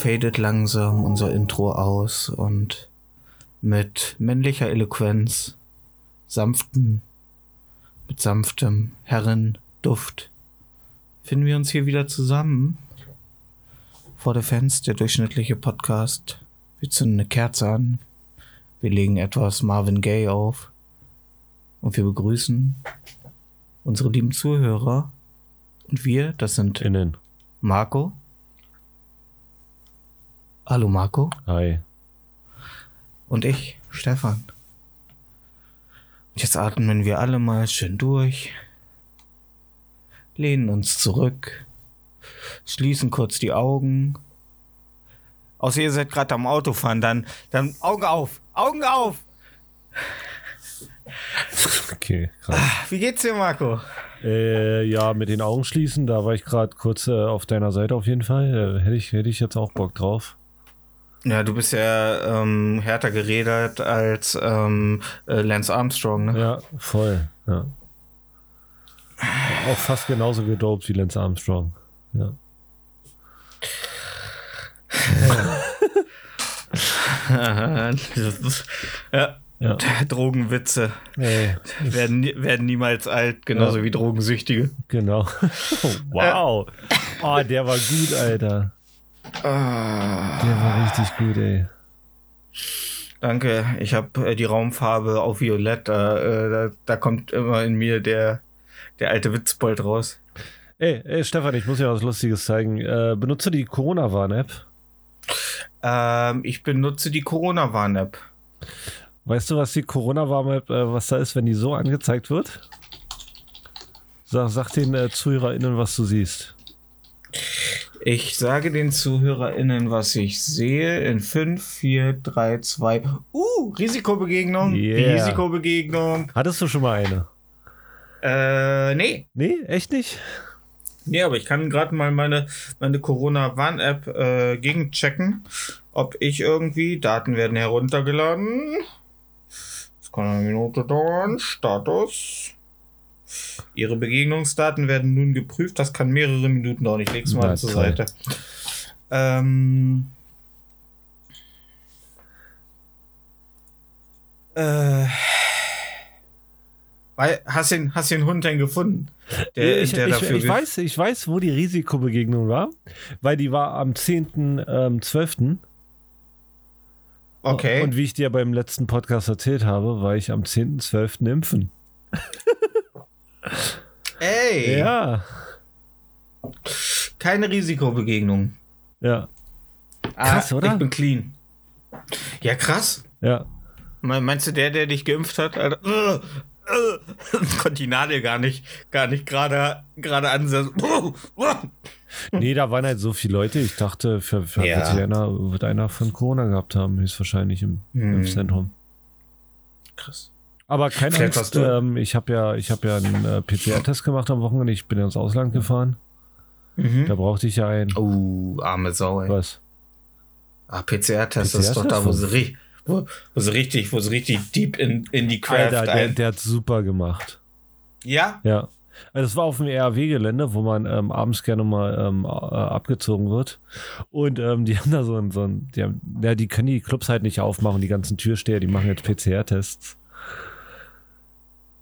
Fadet langsam unser Intro aus und mit männlicher Eloquenz, sanften, mit sanftem Herrenduft finden wir uns hier wieder zusammen. Vor der Fans, der durchschnittliche Podcast. Wir zünden eine Kerze an. Wir legen etwas Marvin Gaye auf. Und wir begrüßen unsere lieben Zuhörer. Und wir, das sind Innen. Marco. Hallo Marco. Hi. Und ich, Stefan. Und jetzt atmen wir alle mal schön durch, lehnen uns zurück, schließen kurz die Augen. Außer ihr seid gerade am Autofahren, dann, dann Augen auf, Augen auf. Okay, krass. Wie geht's dir, Marco? Äh, ja, mit den Augen schließen, da war ich gerade kurz äh, auf deiner Seite auf jeden Fall. Äh, hätte, ich, hätte ich jetzt auch Bock drauf. Ja, du bist ja ähm, härter geredet als ähm, äh, Lance Armstrong, ne? Ja, voll. Ja. Auch fast genauso gedopt wie Lance Armstrong. Ja. ja. Ja. Drogenwitze Ey, werden, werden niemals alt, genauso Ja. wie Drogensüchtige. genau. wow. Oh, der war gut, Alter. Ah, Der war richtig gut, ey. danke, ich habe äh, die Raumfarbe auf Violett. Da, äh, da, da kommt immer in mir der, der alte Witzbold raus. Ey, ey, Stefan, ich muss dir was Lustiges zeigen. Äh, benutze die Corona-Warn-App. Ähm, ich benutze die Corona-Warn-App. Weißt du, was die Corona-Warn-App, äh, was da ist, wenn die so angezeigt wird? Sag, sag den äh, ZuhörerInnen, was du siehst. Ich sage den ZuhörerInnen, was ich sehe. In 5, 4, 3, 2. Uh, Risikobegegnung. Yeah. Risikobegegnung. Hattest du schon mal eine? Äh, nee. Nee, echt nicht? Nee, aber ich kann gerade mal meine, meine Corona-Warn-App äh, gegenchecken, ob ich irgendwie, Daten werden heruntergeladen. Das kann eine Minute dauern. Status. Ihre Begegnungsdaten werden nun geprüft. Das kann mehrere Minuten dauern. Ich leg's mal Na, zur toll. Seite. Ähm. Äh. Weil, hast den, hast den Hund denn gefunden? Der, ich, der ich, ich, weiß, ich weiß, wo die Risikobegegnung war, weil die war am 10.12. Okay. Und wie ich dir beim letzten Podcast erzählt habe, war ich am 10.12. impfen. Ey, Ja, keine Risikobegegnung. ja, Ah, Krass, oder? Ich bin clean. Ja, krass. ja. Me- Meinst du, der, der dich geimpft hat, Alter, äh, äh, konnte die Nadel gar nicht, gar nicht gerade, gerade ansetzen. Nee, da waren halt so viele Leute. Ich dachte, für, für Ja. wird, einer, wird einer von Corona gehabt haben, höchstwahrscheinlich im Hm. Impfzentrum. Krass. Aber keine Vielleicht Angst, ähm, ich habe ja, ich hab ja einen äh, PCR-Test gemacht am Wochenende. Ich bin ja ins Ausland gefahren. Mhm. Da brauchte ich ja einen. Oh, arme Sau, ey. Was? Ah, PCR-Test, das ist doch da, wo sie, ri wo, wo sie richtig, wo sie richtig deep in, in die Craft Alter, der, der hat super gemacht. ja? Ja. Also das war auf dem RAW-Gelände, wo man ähm, abends gerne mal ähm, äh, abgezogen wird. Und ähm, die haben da so ein, so ein die, haben, ja, die können die Clubs halt nicht aufmachen, die ganzen Türsteher, die machen jetzt PCR-Tests.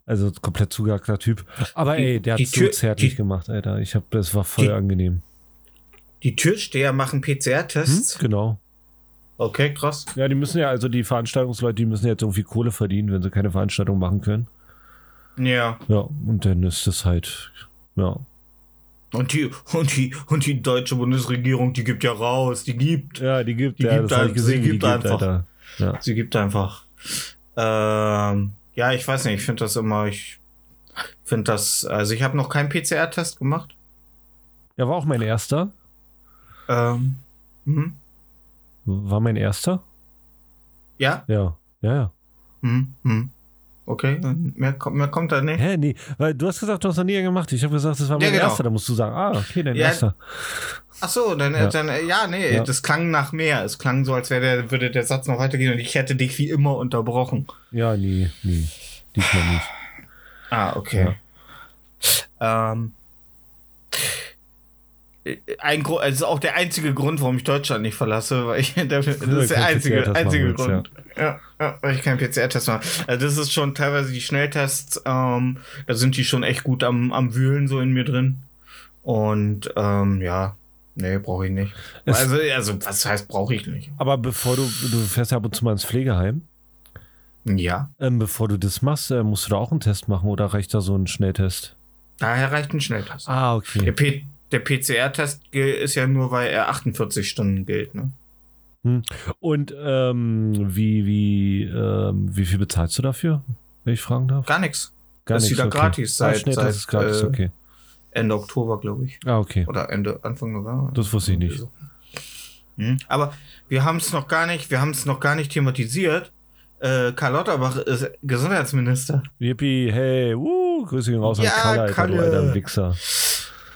Also komplett zugehackter Typ. Aber Die- ey, der hat so zärtlich die- gemacht, Alter. Ich hab, das war voll Die- angenehm. Die Türsteher machen Hm? PCR-Tests. Genau. Okay, krass. Ja, die müssen ja, also die Veranstaltungsleute, die müssen jetzt irgendwie Kohle verdienen, wenn sie keine Veranstaltung machen können. Ja. Ja, und dann ist das halt, ja. Und die, und die, und die deutsche Bundesregierung, die gibt ja raus, die gibt. Ja, die gibt, Die ja, gibt ein- gesehen, sie wie die gibt gibt, einfach. Alter. Ja. Sie gibt einfach. Ähm, ja, ich weiß nicht, ich finde das immer, ich finde das, also ich habe noch keinen PCR-Test gemacht. ja, war auch mein erster. Ähm, mhm. War mein erster? Ja? Ja, ja, ja. Mhm. Okay, mehr, kommt- mehr kommt da nicht. Hä, nee, weil du hast gesagt, du hast noch nie gemacht. Ich habe gesagt, das war mein Ja, genau. erster. Da musst du sagen, ah, okay, dein Ja, erster. Ach so, dann, Ja. dann, äh, ja, nee, Ja. das klang nach mehr. Es klang so, als wäre der, würde der Satz noch weitergehen und ich hätte dich wie immer unterbrochen. Ja, nee, nee. Diesmal nicht. Ah, okay. Ähm, ein Grund, also auch der einzige Grund, warum ich Deutschland nicht verlasse, weil ich, das ist der einzige, einzige Grund. Ja. Ja, weil ich keinen PCR-Test mache. Also das ist schon teilweise die Schnelltests, ähm, da sind die schon echt gut am, am Wühlen so in mir drin. Und ähm, ja, nee, brauche ich nicht. Es- also, also, was heißt, brauche ich nicht? Aber bevor du, du fährst ja ab und zu mal ins Pflegeheim. Ja, Ähm, bevor du das machst, äh, musst du da auch einen Test machen oder reicht da so ein Schnelltest? daher reicht ein Schnelltest. Ah, Der, okay. P der PCR-Test ist ja nur, weil er 48 Stunden gilt, ne? Und ähm, wie, wie, ähm, wie viel bezahlst du dafür, wenn ich fragen darf? Gar nichts. Gar das ist wieder okay. gratis Ah, seit- seit, ist gratis, äh, okay. Ende Oktober, glaube ich. Ah, okay. Oder Ende, Anfang November. Das wusste ich nicht. Hm. Aber wir haben es noch gar nicht, wir haben es noch gar nicht thematisiert. Äh, Karl Lauterbach ist Gesundheitsminister. Yippie, hey, uh, Grüße gehen raus Ja, an Kalle, Alter, du Kalle. alter Wichser.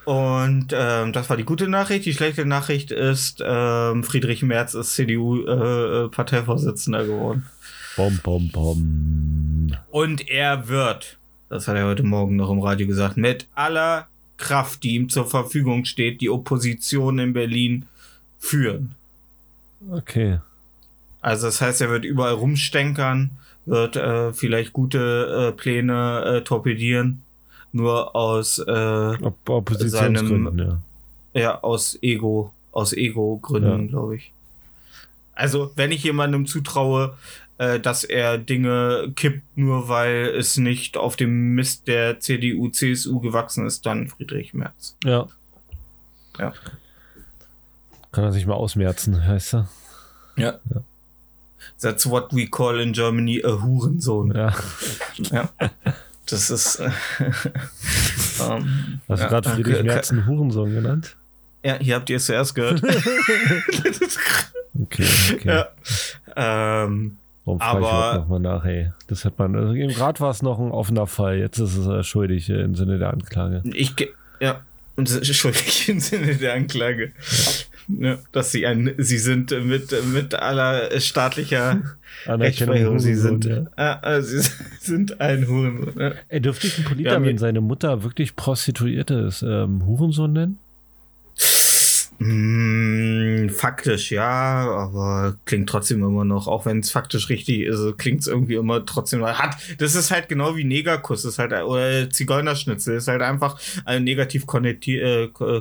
Und ähm, das war die gute Nachricht. Die schlechte Nachricht ist, ähm, Friedrich Merz ist CDU-Parteivorsitzender äh, geworden. Bom, bom, bom. Und er wird, das hat er heute Morgen noch im Radio gesagt, mit aller Kraft, die ihm zur Verfügung steht, die Opposition in Berlin führen. Okay. Also das heißt, er wird überall rumstenkern, wird äh, vielleicht gute äh, Pläne äh, torpedieren, nur aus äh, Oppositionsgründen, ja. ja aus Ego aus Ego-Gründen, Ja. glaube ich. Also wenn ich jemandem zutraue, äh, dass er Dinge kippt, nur weil es nicht auf dem Mist der CDU, CSU gewachsen ist, dann Friedrich Merz. Ja. Ja. Kann er sich mal ausmerzen, heißt er? Ja. That's what we call in Germany a Hurensohn. Ja. Ja. Das ist. Äh, ähm, Hast ja, du gerade Friedrich äh, Merz einen Hurensohn genannt? Ja, hier habt ihr es zuerst gehört. Okay, okay. ja. Ähm, Warum Aber- nochmal nach, ey? Das hat man, also gerade war es noch ein offener Fall, jetzt ist es äh, schuldig äh, im Sinne der Anklage. ich, ja, und es ist schuldig im Sinne der Anklage. Ja, dass sie ein, sie sind mit, mit aller staatlicher Rechtsprechung, sie sind, ja. äh, äh, sie sind ein Hurensohn. Ja. Ey, dürfte ich einen Ja, mir- wenn seine Mutter wirklich Prostituierte ist, ähm, Hurensohn nennen? Mm, faktisch ja, aber klingt trotzdem immer noch, auch wenn es faktisch richtig ist, klingt es irgendwie immer trotzdem hat. Das ist halt genau wie Negerkuss, ist halt oder Zigeunerschnitzel, ist halt einfach ein negativ konnektiert, äh,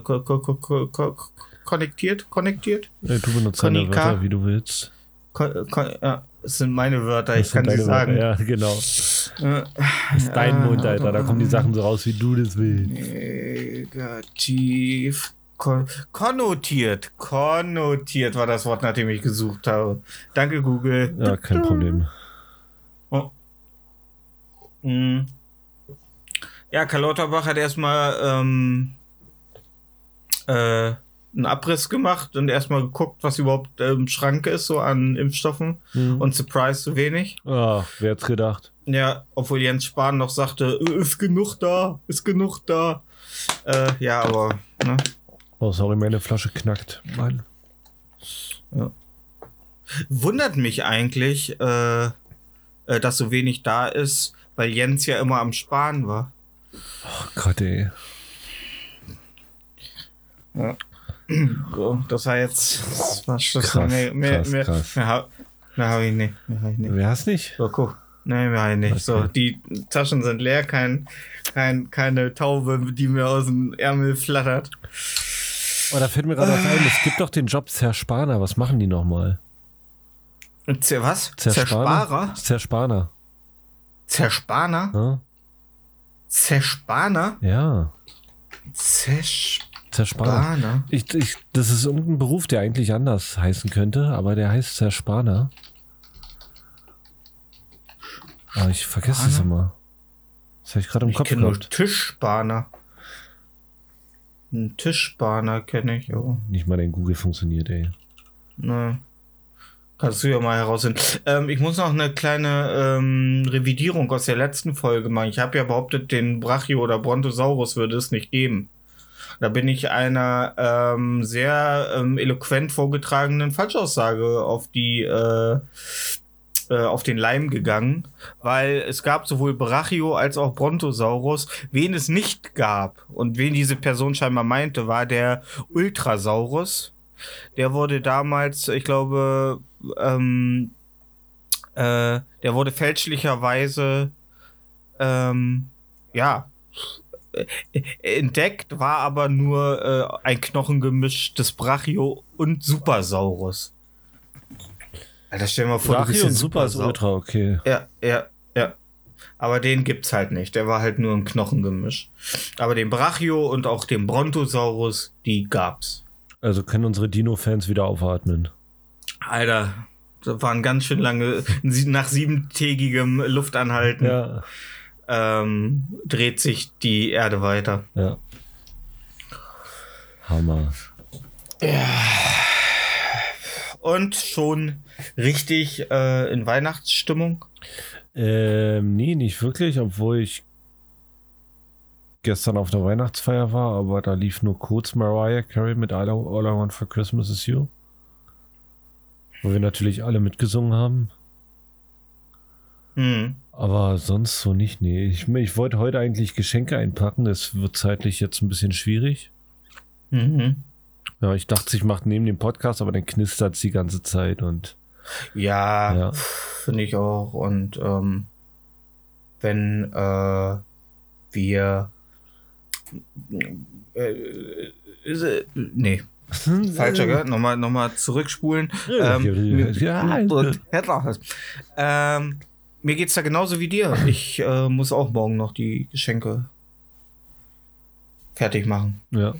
ko- ko- ko- ko- ko- ko- konnektiert, konnektiert. Ey, du benutzt deine. Wörter, wie du willst. Ko- ko- ja, das sind meine Wörter, ich Das kann sind sie sagen. Wörter, Ja, genau. Äh, Das ist dein Mund, Alter. Da kommen die Sachen so raus, wie du das willst. Negativ. Kon konnotiert. Konnotiert war das Wort, nach dem ich gesucht habe. Danke, Google. Ja, kein Problem. Mhm. Ja, Karl Lauterbach hat erstmal ähm, äh, einen Abriss gemacht und erstmal geguckt, was überhaupt im Schrank ist, so an Impfstoffen. Hm. Und Surprise zu wenig. Ach, wer hat's gedacht? Ja, obwohl Jens Spahn noch sagte, "Äh, ist genug da, ist genug da. Äh, ja, aber, ne? Oh, sorry, meine Flasche knackt. Mann. Wundert mich eigentlich, äh, äh, dass so wenig da ist, weil Jens ja immer am Sparen war. Oh Gott, ey. So, das war jetzt. Das war Schluss. Krass, mehr, mehr, krass, mehr, krass. mehr, mehr habe ich nicht. Mehr hab ich nicht. Wer hast nicht? So, guck. Habe ich nicht. So, Okay. die Taschen sind leer, kein, kein, keine Taube, die mir aus dem Ärmel flattert. Oh, da fällt mir gerade was ein. Es gibt doch den Job Zerspaner. Was machen die nochmal? Zer was? Zerspaner? Zersparer? Zerspaner. Zerspaner? Ne? Zerspaner? Ja, Zerspaner? Zerspaner. Ich, ich, das ist irgendein Beruf, der eigentlich anders heißen könnte, aber der heißt Zerspaner. Aber ich vergesse es immer. Das habe ich gerade im Ich Kopf kenne nur. Tischspaner. Ein Tischspaner kenne ich, aber Nicht mal dein Google funktioniert, ey. ne. Kannst du ja mal herausfinden. Ähm, ich muss noch eine kleine ähm, Revidierung aus der letzten Folge machen. Ich habe ja behauptet, den Brachio oder Brontosaurus würde es nicht geben. Da bin ich einer ähm, sehr ähm, eloquent vorgetragenen Falschaussage auf die äh, äh, auf den Leim gegangen, weil es gab sowohl Brachio als auch Brontosaurus. Wen es nicht gab und wen diese Person scheinbar meinte, war der Ultrasaurus. Der wurde damals, ich glaube, ähm, äh, der wurde fälschlicherweise, ähm, ja, entdeckt, war aber nur äh, ein Knochengemisch des Brachio und Supersaurus. Alter, stell dir mal vor, du bist Brachio und jetzt Super ist Supersau- Ultra, okay. ja, ja, ja. Aber den gibt's halt nicht. Der war halt nur ein Knochengemisch. Aber den Brachio und auch den Brontosaurus, die gab's. Also können unsere Dino-Fans wieder aufatmen. Alter, das waren ganz schön lange, nach siebentägigem Luftanhalten Ja, ähm, dreht sich die Erde weiter. ja. Hammer. Und schon richtig äh, in Weihnachtsstimmung. Ähm, nee, nicht wirklich, obwohl ich gestern auf der Weihnachtsfeier war, aber da lief nur kurz Mariah Carey mit All I, All I Want for Christmas is You. Wo wir natürlich alle mitgesungen haben. Hm. Aber sonst so nicht, nee. Ich, ich wollte heute eigentlich Geschenke einpacken. Das wird zeitlich jetzt ein bisschen schwierig. Mhm. Ja, ich dachte, ich mache neben dem Podcast, aber dann knistert es die ganze Zeit und Ja, Ja. finde ich auch. Und ähm, wenn äh, wir äh, ist, äh, nee, falscher, gell? Nochmal, nochmal zurückspulen. Ja, ähm, ja, und- ähm, mir geht's da genauso wie dir. Ich äh, muss auch morgen noch die Geschenke fertig machen. Ja.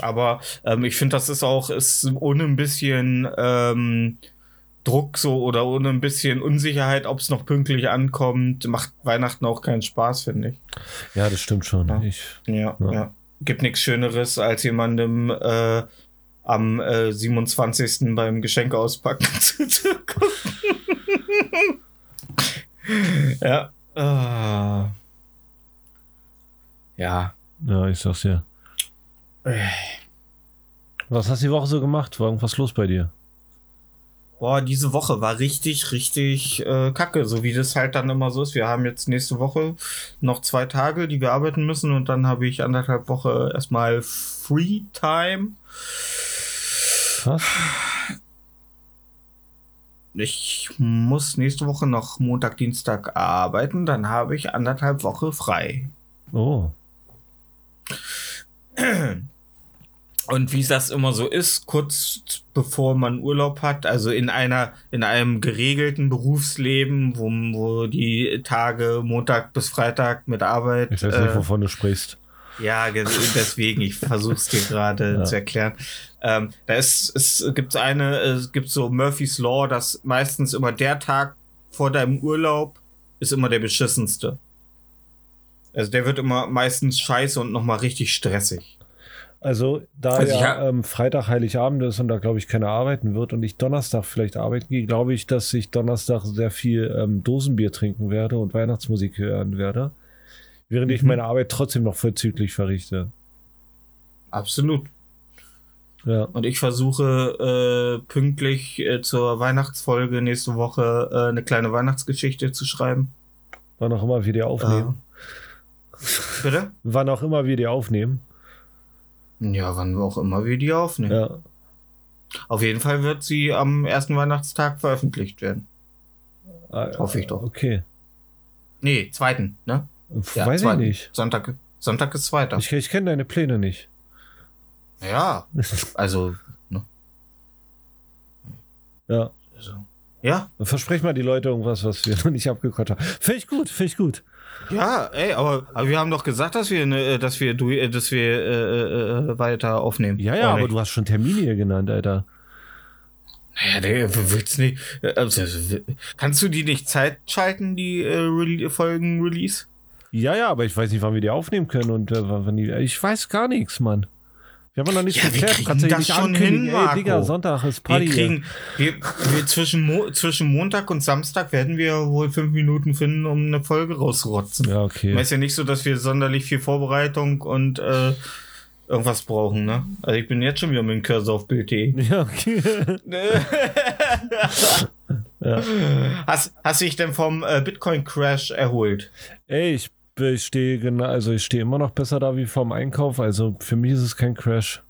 Aber ähm, ich finde, das ist auch, ist ohne ein bisschen ähm, Druck so oder ohne ein bisschen Unsicherheit, ob es noch pünktlich ankommt, macht Weihnachten auch keinen Spaß, finde ich. ja, das stimmt schon. Ja. Ich, Ja, Ja. ja. Gibt nichts Schöneres, als jemandem äh, am äh, 27. beim Geschenke auspacken zuzugucken. ja. Ah. Ja. ja, ich sag's ja. Was hast du die Woche so gemacht? War irgendwas los bei dir? Boah, diese Woche war richtig, richtig äh, kacke, so wie das halt dann immer so ist. Wir haben jetzt nächste Woche noch zwei Tage, die wir arbeiten müssen und dann habe ich anderthalb Woche erstmal Free Time. Was? Ich muss nächste Woche noch Montag, Dienstag arbeiten, dann habe ich anderthalb Woche frei. Oh. Und wie das immer so ist, kurz bevor man Urlaub hat, also in einer, in einem geregelten Berufsleben, wo, wo die Tage Montag bis Freitag mit Arbeit. Ich weiß nicht, äh, wovon du sprichst. Ja, ge- deswegen, ich versuche es dir gerade Ja. zu erklären. Ähm, da ist, es gibt eine, es gibt so Murphy's Law, dass meistens immer der Tag vor deinem Urlaub ist immer der beschissenste. Also der wird immer meistens scheiße und nochmal richtig stressig. Also, da Also ich ja ähm, Freitag Heiligabend ist und da, glaube ich, keiner arbeiten wird und ich Donnerstag vielleicht arbeiten gehe, glaube ich, dass ich Donnerstag sehr viel ähm, Dosenbier trinken werde und Weihnachtsmusik hören werde. Während ich Mhm. meine Arbeit trotzdem noch vollzüglich verrichte. Absolut. Ja. Und ich versuche äh, pünktlich äh, zur Weihnachtsfolge nächste Woche äh, eine kleine Weihnachtsgeschichte zu schreiben. Wann auch immer wir die aufnehmen. Bitte? Wann auch immer wir die aufnehmen. Ja, wann auch immer wir die aufnehmen. Ja. Auf jeden Fall wird sie am ersten Weihnachtstag veröffentlicht werden. Ah, Hoffe ich doch. Okay. Nee, zweiten, ne? Weiß zweiten. ich nicht. Sonntag, Sonntag ist zweiter. Ich, ich kenne deine Pläne nicht. Ja, also, ne? Ja. Also, ja, Versprech mal die Leute irgendwas, was wir noch nicht abgequatscht haben. Finde ich gut, finde ich gut. ja, ey, aber, aber wir haben doch gesagt, dass wir, ne, dass wir, du, äh, dass wir äh, äh, weiter aufnehmen. Ja, ja, Oder aber nicht? du hast schon Termine hier genannt, Alter. Ja, der willst nicht. äh, Also, kannst du die nicht Zeit schalten, die äh, Rele Folgen Release? Ja, ja, aber ich weiß nicht, wann wir die aufnehmen können und äh, wann die. Ich weiß gar nichts, Mann. Wir haben noch nicht Ja, wir geklärt. kriegen du hier das schon hin, Ey, Marco. Digga, Sonntag ist Party. Wir kriegen, wir, wir zwischen, Mo zwischen Montag und Samstag werden wir wohl fünf Minuten finden, um eine Folge rauszurotzen. Ja, okay. Ist ja nicht so, dass wir sonderlich viel Vorbereitung und äh, irgendwas brauchen, ne? Also ich bin jetzt schon wieder mit dem Cursor auf Bild.de. Ja, okay. ja. Hast, hast dich denn vom äh, Bitcoin-Crash erholt? Ey, ich, ich stehe genau, also ich stehe immer noch besser da wie vorm Einkauf. Also für mich ist es kein Crash.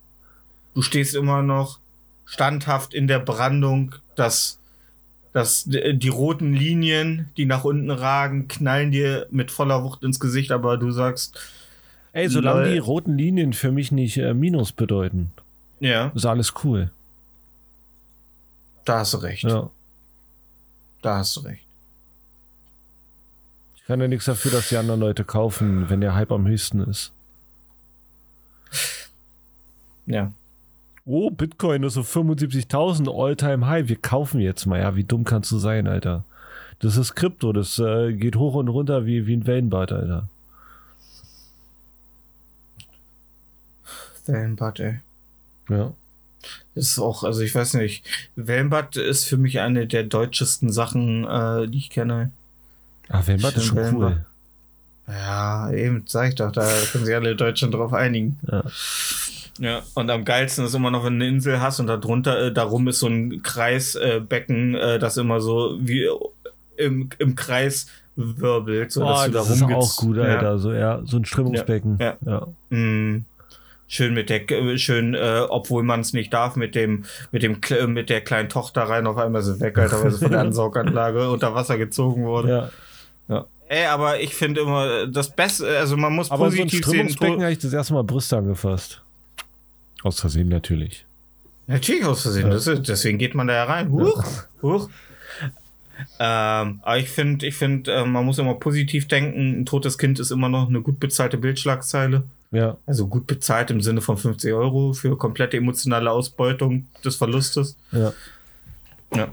Du stehst immer noch standhaft in der Brandung, dass, dass die roten Linien, die nach unten ragen, knallen dir mit voller Wucht ins Gesicht, aber du sagst, Ey, solange Lol. die roten Linien für mich nicht äh, Minus bedeuten, ja, ist alles cool. da hast du recht. Ja. Da hast du recht. Ich kann ja nichts dafür, dass die anderen Leute kaufen, wenn der Hype am höchsten ist. Ja. Oh, Bitcoin ist so 75.000 All-Time High. Wir kaufen jetzt mal. Ja, wie dumm kannst du sein, Alter? Das ist Krypto. Das äh, geht hoch und runter wie, wie ein Wellenbad, Alter. Wellenbad, ey. Ja. Das ist auch, also ich weiß nicht, Wellenbad ist für mich eine der deutschesten Sachen, äh, die ich kenne. Ah, Wellenbad ist schon Stimmt, cool. Ja, eben, sag ich doch, da können sich alle Deutschen drauf einigen. Ja. Ja, und am geilsten ist immer noch, wenn du eine Insel hast und da drunter, äh, darum ist so ein Kreisbecken, äh, äh, das immer so wie im, im Kreis wirbelt, so dass Oh, du da das ist rumgez- auch gut, Ja. Alter. So, ja, so ein Strömungsbecken. Ja, ja. Mm, schön mit der, äh, schön, äh, obwohl man es nicht darf, mit dem, mit dem, mit der kleinen Tochter rein, auf einmal ist sie weg, Alter, weil sie von der Ansauganlage unter Wasser gezogen wurde. ja. Ja. Ey, aber ich finde immer, das Beste, also man muss Aber so ein positiv sehen. Habe ich das erste Mal Brüste angefasst. Aus Versehen natürlich. Natürlich aus Versehen, Ja. das ist, deswegen geht man da ja rein. Huch, huch. Ähm, aber ich finde, ich finde, äh, man muss immer positiv denken. Ein totes Kind ist immer noch eine gut bezahlte Bildschlagzeile. Ja. Also gut bezahlt im Sinne von 50 Euro für komplette emotionale Ausbeutung des Verlustes. Ja. Ja.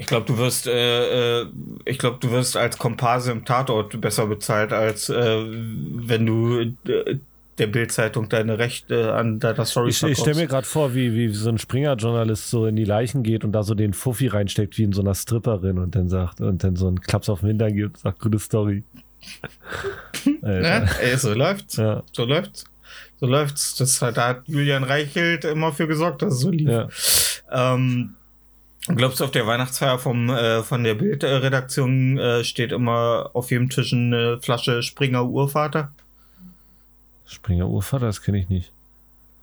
Ich glaube, du wirst, äh, äh, ich glaube, du wirst als Komparse im Tatort besser bezahlt, als äh, wenn du äh, der Bildzeitung deine Rechte an deiner Story Ich, ich stelle mir gerade vor, wie, wie so ein Springer-Journalist so in die Leichen geht und da so den Fuffi reinsteckt wie in so einer Stripperin und dann sagt und dann so einen Klaps auf den Hintern gibt, sagt gute Story. Ne? Ey, so läuft's. Ja, So läuft's. So läuft's. Das hat, da hat Julian Reichelt immer für gesorgt, dass es so lief. ja. Ähm, glaubst du, auf der Weihnachtsfeier vom, äh, von der Bildredaktion äh, steht immer auf jedem Tisch eine Flasche Springer Urvater? Springer Urvater, das kenne ich nicht.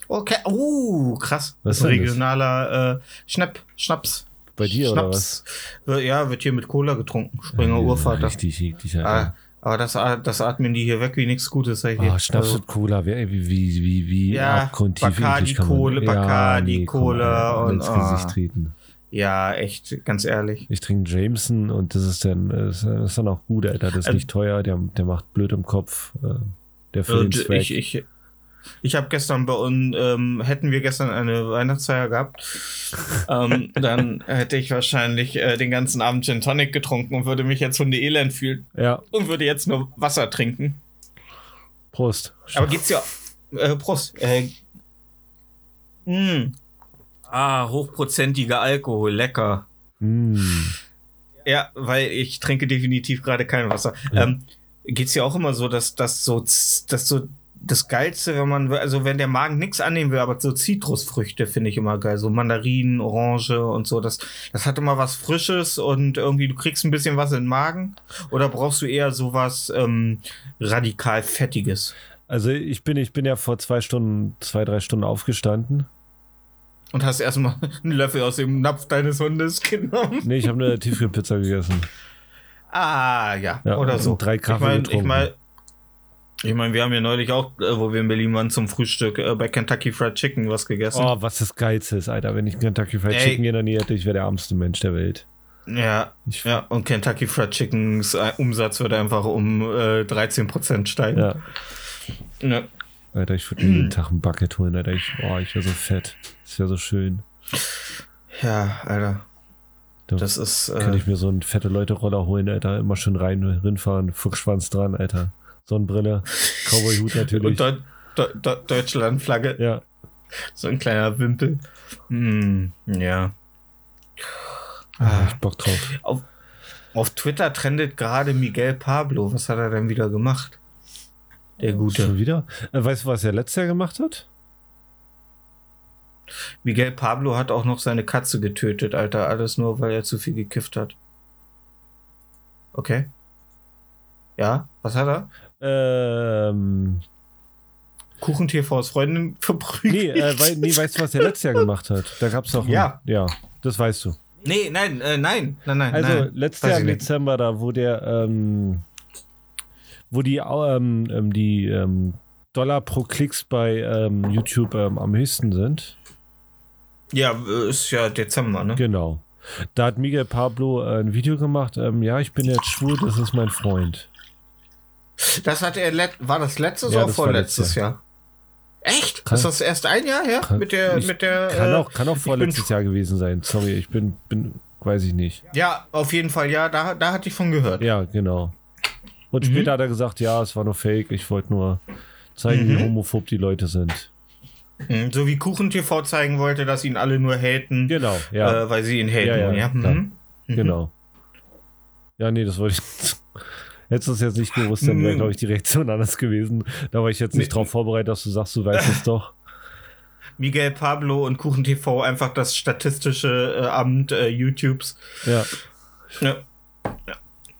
Okay, uh, krass. Was das ist ein regionaler äh, Schnapp, Schnaps. Bei dir oder was? Ja, wird hier mit Cola getrunken. Springer Ja, Urvater. Richtig eklig, Ah, aber das, at- das atmen die hier weg wie nichts Gutes. sag ich. Oh, Schnaps Also, und Cola, wie, wie, wie, wie, Ja, abgrundtief Bacardi Kohle, Bacardi Cola Alter, und- ins ah. Gesicht treten. Ja, echt, ganz ehrlich. Ich trinke Jameson und das ist dann, das ist dann auch gut, Alter. Das ist Ähm, nicht teuer, der, der macht blöd im Kopf. äh, Der Und Zweck. ich, ich, ich habe gestern bei uns, ähm, hätten wir gestern eine Weihnachtsfeier gehabt, ähm, dann hätte ich wahrscheinlich äh, den ganzen Abend Gin Tonic getrunken und würde mich jetzt Hunde-Elend fühlen ja, und würde jetzt nur Wasser trinken. Prost. Aber geht's ja. Äh, Prost. Äh, mh. Ah, hochprozentiger Alkohol, lecker. Mm. Ja, weil ich trinke definitiv gerade kein Wasser. Ja. Ähm, geht's ja auch immer so, dass, dass so, dass so das Geilste, wenn man, also wenn der Magen nichts annehmen will, aber so Zitrusfrüchte finde ich immer geil. So Mandarinen, Orange und so. Das, das hat immer was Frisches und irgendwie du kriegst ein bisschen was in den Magen. Oder brauchst du eher sowas ähm, radikal Fettiges? Also ich bin, ich bin ja vor zwei Stunden, zwei, drei Stunden aufgestanden. Und hast erstmal einen Löffel aus dem Napf deines Hundes genommen. Nee, ich habe eine Tiefkühlpizza gegessen. Ah, ja. Ja, oder so. drei Kaffee ich mein, getrunken. Ich meine, ich mein, wir haben ja neulich auch, äh, wo wir in Berlin waren, zum Frühstück äh, bei Kentucky Fried Chicken was gegessen. Oh, was das Geilste ist, Alter. Wenn ich Kentucky Fried Ey. Chicken in der Nähe hätte, ich wäre der ärmste Mensch der Welt. Ja, Ich, ja. Und Kentucky Fried Chickens äh, Umsatz wird einfach um äh, 13% steigen. ja. Ja. Alter, ich würde jeden Tag ein Bucket holen, Alter. Ich, oh, ich wäre so fett. Das wäre so schön. Ja, Alter. Da Das ist. könnte Äh, ich mir so einen fette Leute-Roller holen, Alter. Immer schön rein, rinfahren, Fuchsschwanz dran, Alter. Sonnenbrille, Cowboy-Hut natürlich. und Deu Deu Deu Deutschlandflagge, ja, so ein kleiner Wimpel. Hm, ja. Ah. ich Bock drauf. Auf, auf Twitter trendet gerade Miguel Pablo. Was hat er denn wieder gemacht? Der Gute. Schon wieder? Äh, weißt du, was er letztes Jahr gemacht hat? Miguel Pablo hat auch noch seine Katze getötet, Alter. Alles nur, weil er zu viel gekifft hat. Okay. Ja, was hat er? Ähm, KuchenTVs Freundin nee, verprügelt. äh, wei nee, weißt du, was er letztes Jahr gemacht hat? Da gab's doch. ein- Ja. Ja, das weißt du. nee, nein, äh, nein, nein, nein. Also nein. letztes Jahr im. Dezember, da wo der, ähm, wo die, ähm, ähm, die ähm, Dollar pro Klicks bei ähm, YouTube ähm, am höchsten sind. Ja, äh, ist ja Dezember, ne? Genau. Da hat Miguel Pablo äh, ein Video gemacht. Ähm, ja, ich bin jetzt schwul, das ist mein Freund. Das hat er, war das letztes Ja, oder das vorletztes letztes Jahr? Echt? Kann- ist das erst ein Jahr her? Kann- mit der, mit der. Kann äh, auch, kann auch vorletztes Jahr gewesen sein. Sorry, ich bin, bin, weiß ich nicht. Ja, auf jeden Fall, ja, da, da hatte ich von gehört. Ja, genau. Und Mhm. später hat er gesagt, ja, es war nur Fake. Ich wollte nur zeigen, Mhm. wie homophob die Leute sind. Mhm, So wie KuchenTV zeigen wollte, dass ihn alle nur haten, Genau, ja, äh, weil sie ihn haten. Ja, ja, ja. Mhm. Mhm. genau. Ja, nee, das wollte ich. Hättest du es jetzt nicht gewusst, dann wäre, Mhm. glaube ich, die Reaktion anders gewesen. Da war ich jetzt nicht Nee. drauf vorbereitet, dass du sagst, du weißt es doch. Miguel Pablo und KuchenTV einfach das statistische äh, Amt äh, YouTubes. Ja. Ja. ja.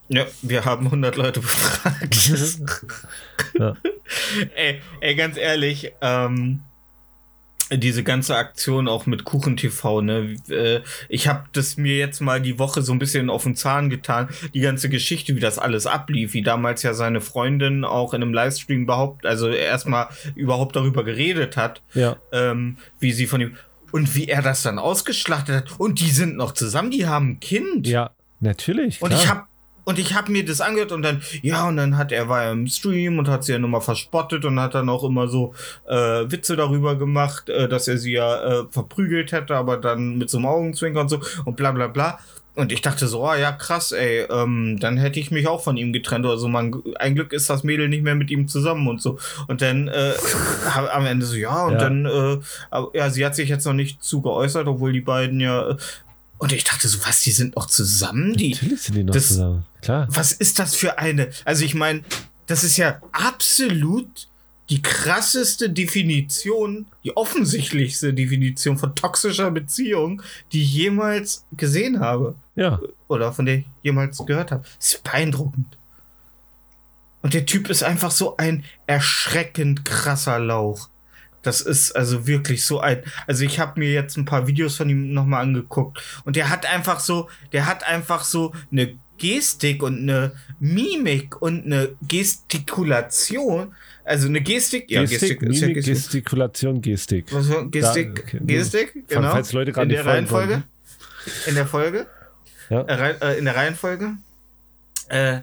Ja, wir haben 100 Leute befragt. Ja. ey, ey, ganz ehrlich, ähm, diese ganze Aktion auch mit KuchenTV, ne? Äh, ich habe das mir jetzt mal die Woche so ein bisschen auf den Zahn getan. Die ganze Geschichte, wie das alles ablief, wie damals ja seine Freundin auch in einem Livestream überhaupt, also erstmal überhaupt darüber geredet hat, Ja. ähm, wie sie von ihm und wie er das dann ausgeschlachtet hat. Und die sind noch zusammen, die haben ein Kind. Ja, natürlich. Und klar. ich hab und ich hab mir das angehört und dann ja und dann hat er war im Stream und hat sie ja nochmal verspottet und hat dann auch immer so äh, Witze darüber gemacht, äh, dass er sie ja äh, verprügelt hätte, aber dann mit so einem Augenzwinker und so und bla bla bla. Und ich dachte so, oh ja, krass, ey, ähm, dann hätte ich mich auch von ihm getrennt oder so. Man, ein Glück ist das Mädel nicht mehr mit ihm zusammen und so. Und dann äh, am Ende so, ja, und Ja. dann, äh, ja, sie hat sich jetzt noch nicht zu geäußert, obwohl die beiden ja. Und ich dachte so, was, die sind noch zusammen? Die, Natürlich sind die noch das- zusammen. Klar. was ist das für eine? Also ich meine, das ist ja absolut die krasseste Definition, die offensichtlichste Definition von toxischer Beziehung, die ich jemals gesehen habe Ja. oder von der ich jemals gehört habe. Das ist beeindruckend. Und der Typ ist einfach so ein erschreckend krasser Lauch. Das ist also wirklich so ein. Also ich habe mir jetzt ein paar Videos von ihm nochmal angeguckt und der hat einfach so, der hat einfach so eine Gestik und eine Mimik und eine Gestikulation. Also eine Gestik, ja, Gestik, Gestik, ist ja Mimik, Gestik. Gestikulation, Gestik. Was Gestik, Da- okay. Gestik, genau. Falls Leute gerade in der Reihenfolge. In der Folge. Ja. Äh, äh, in der Reihenfolge. Äh,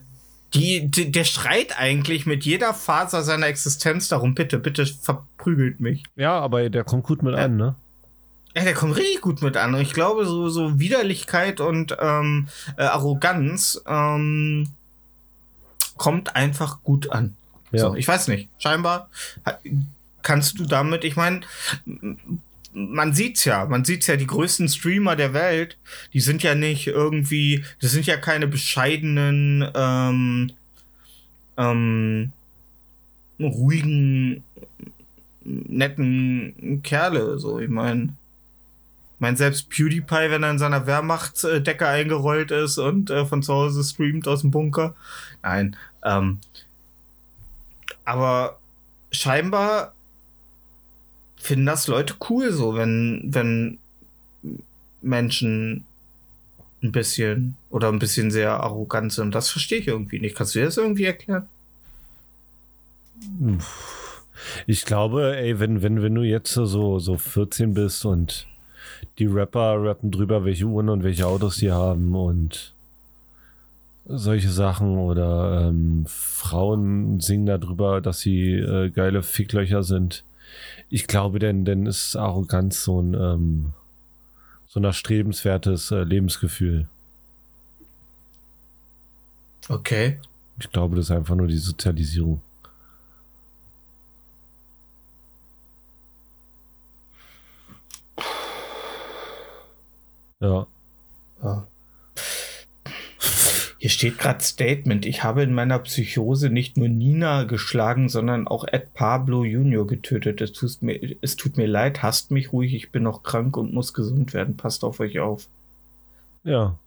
die, die, der schreit eigentlich mit jeder Faser seiner Existenz darum, bitte, bitte verprügelt mich. Ja, aber der kommt gut mit an, ne? Ja, der kommt richtig gut mit an. Ich glaube, so, so Widerlichkeit und ähm, äh, Arroganz ähm, kommt einfach gut an. Ja. So, ich weiß nicht. Scheinbar kannst du damit, ich meine, man sieht's ja, man sieht's ja, die größten Streamer der Welt, die sind ja nicht irgendwie, das sind ja keine bescheidenen, ähm, ähm, ruhigen netten Kerle. So, ich meine, mein selbst PewDiePie, wenn er in seiner Wehrmachtsdecke eingerollt ist und äh, von zu Hause streamt aus dem Bunker. Nein. Ähm, aber scheinbar finden das Leute cool, so wenn, wenn Menschen ein bisschen oder ein bisschen sehr arrogant sind. Das verstehe ich irgendwie nicht. Kannst du dir das irgendwie erklären? Ich glaube, ey, wenn, wenn, wenn du jetzt so, so 14 bist und die Rapper rappen drüber, welche Uhren und welche Autos die haben und solche Sachen oder ähm, Frauen singen darüber, dass sie äh, geile Ficklöcher sind. Ich glaube, denn, denn ist Arroganz so ein ähm, so ein erstrebenswertes äh, Lebensgefühl. Okay. Ich glaube, das ist einfach nur die Sozialisierung. Ja. Ja. Hier steht gerade Statement. Ich habe in meiner Psychose nicht nur Nina geschlagen, sondern auch Ed Pablo Junior getötet. Es tut mir, es tut mir leid, hasst mich ruhig. Ich bin noch krank und muss gesund werden. Passt auf euch auf. Ja.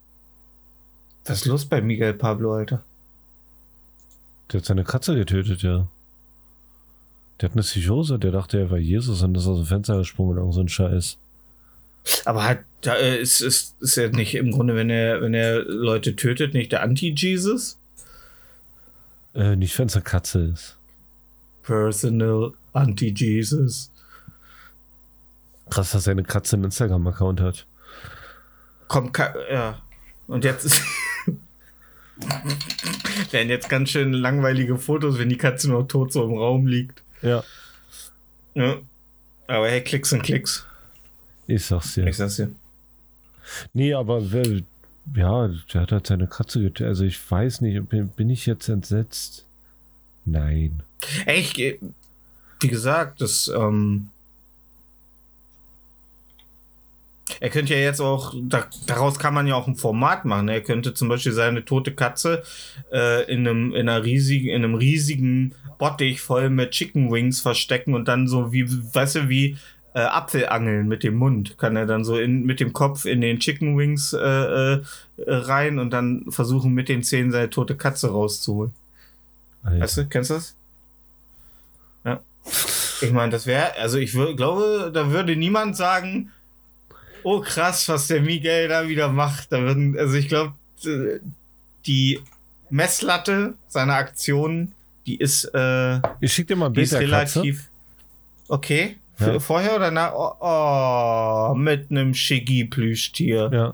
Was ist los bei Miguel Pablo, Alter? Der hat seine Katze getötet, ja. Der hat eine Psychose, der dachte, er war Jesus und ist aus dem Fenster gesprungen und irgend so ein Scheiß. Aber hat, da äh, ist, ist, ist er nicht im Grunde, wenn er, wenn er Leute tötet, nicht der Anti-Jesus? Äh, nicht, wenn es eine Katze ist. Personal Anti-Jesus. Krass, dass er eine Katze einen Instagram-Account hat. Kommt, ja. Und jetzt ist. werden jetzt ganz schön langweilige Fotos, wenn die Katze noch tot so im Raum liegt. Ja. Ja. Aber hey, Klicks und Klicks. Ich sag's dir. Ich sag's dir. Nee, aber wer, ja, der hat halt seine Katze getötet. Also ich weiß nicht, bin, bin ich jetzt entsetzt? Nein. Ey, ich, geh- wie gesagt, das, ähm, er könnte ja jetzt auch, da, daraus kann man ja auch ein Format machen. Er könnte zum Beispiel seine tote Katze äh, in einem, in einer riesigen, in einem riesigen Bottich voll mit Chicken Wings verstecken und dann so wie, weißt du, wie äh, Apfelangeln mit dem Mund. Kann er dann so in, mit dem Kopf in den Chicken Wings äh, äh, rein und dann versuchen mit den Zähnen seine tote Katze rauszuholen. Alter. Weißt du, kennst du das? Ja. Ich meine, das wäre, also ich glaube, da würde niemand sagen, oh krass, was der Miguel da wieder macht. Da würden, also ich glaube, die Messlatte seiner Aktionen, die ist, äh, Ich schick dir mal ein die Bild ist der Katze. relativ Ja. Vorher oder nach? Oh, oh, mit einem Shiggy-Plüschtier. Ja.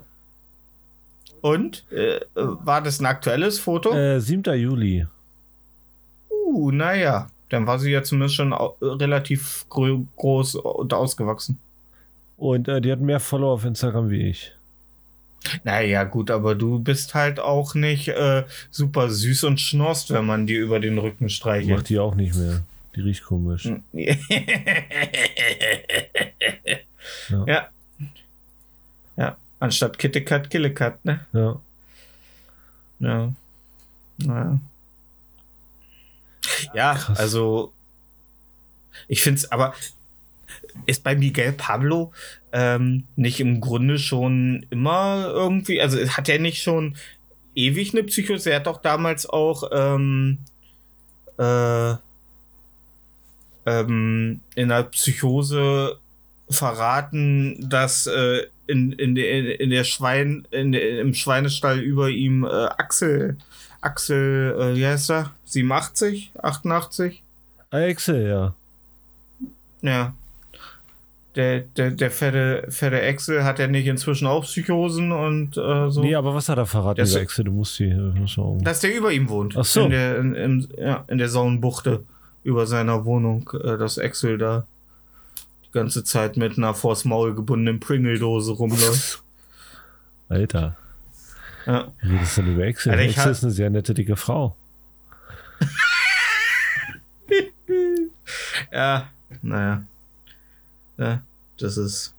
Und? Äh, war das ein aktuelles Foto? Äh, 7. Juli. Uh, naja. Dann war sie ja zumindest schon relativ groß und ausgewachsen. Und äh, die hat mehr Follower auf Instagram wie ich. Naja, gut, aber du bist halt auch nicht äh, super süß und schnorst, wenn man dir über den Rücken Macht streichelt. die auch nicht mehr. Die riecht komisch. Hm. Ja. ja. Ja, anstatt Kittekat, Killekat, ne? Ja. Ja. Ja, Krass. also ich finde es, aber ist bei Miguel Pablo ähm, nicht im Grunde schon immer irgendwie, also hat er nicht schon ewig eine Psychose? Er hat doch damals auch ähm, äh, ähm, in der Psychose verraten, dass äh, in, in, der, in der Schwein, in der, im Schweinestall über ihm äh, Axel, Axel, äh, wie heißt er? 87? 88? Excel, ja. Ja. Der, der, der fette, fette Axel hat ja nicht inzwischen auch Psychosen und äh, so. Nee, aber was hat er verraten, Das- dieser Excel? Du musst die. äh, musst Dass der über ihm wohnt. Ach so. In der, in, in, ja, in der Saunenbuchte über seiner Wohnung, äh, dass Axel da die ganze Zeit mit einer vors Maul gebundenen Pringle-Dose rumläuft. Alter. Ja. Wie redest du denn über Excel? Alter, Excel hab- ist eine sehr nette, dicke Frau. Ja, naja. Ja, das ist.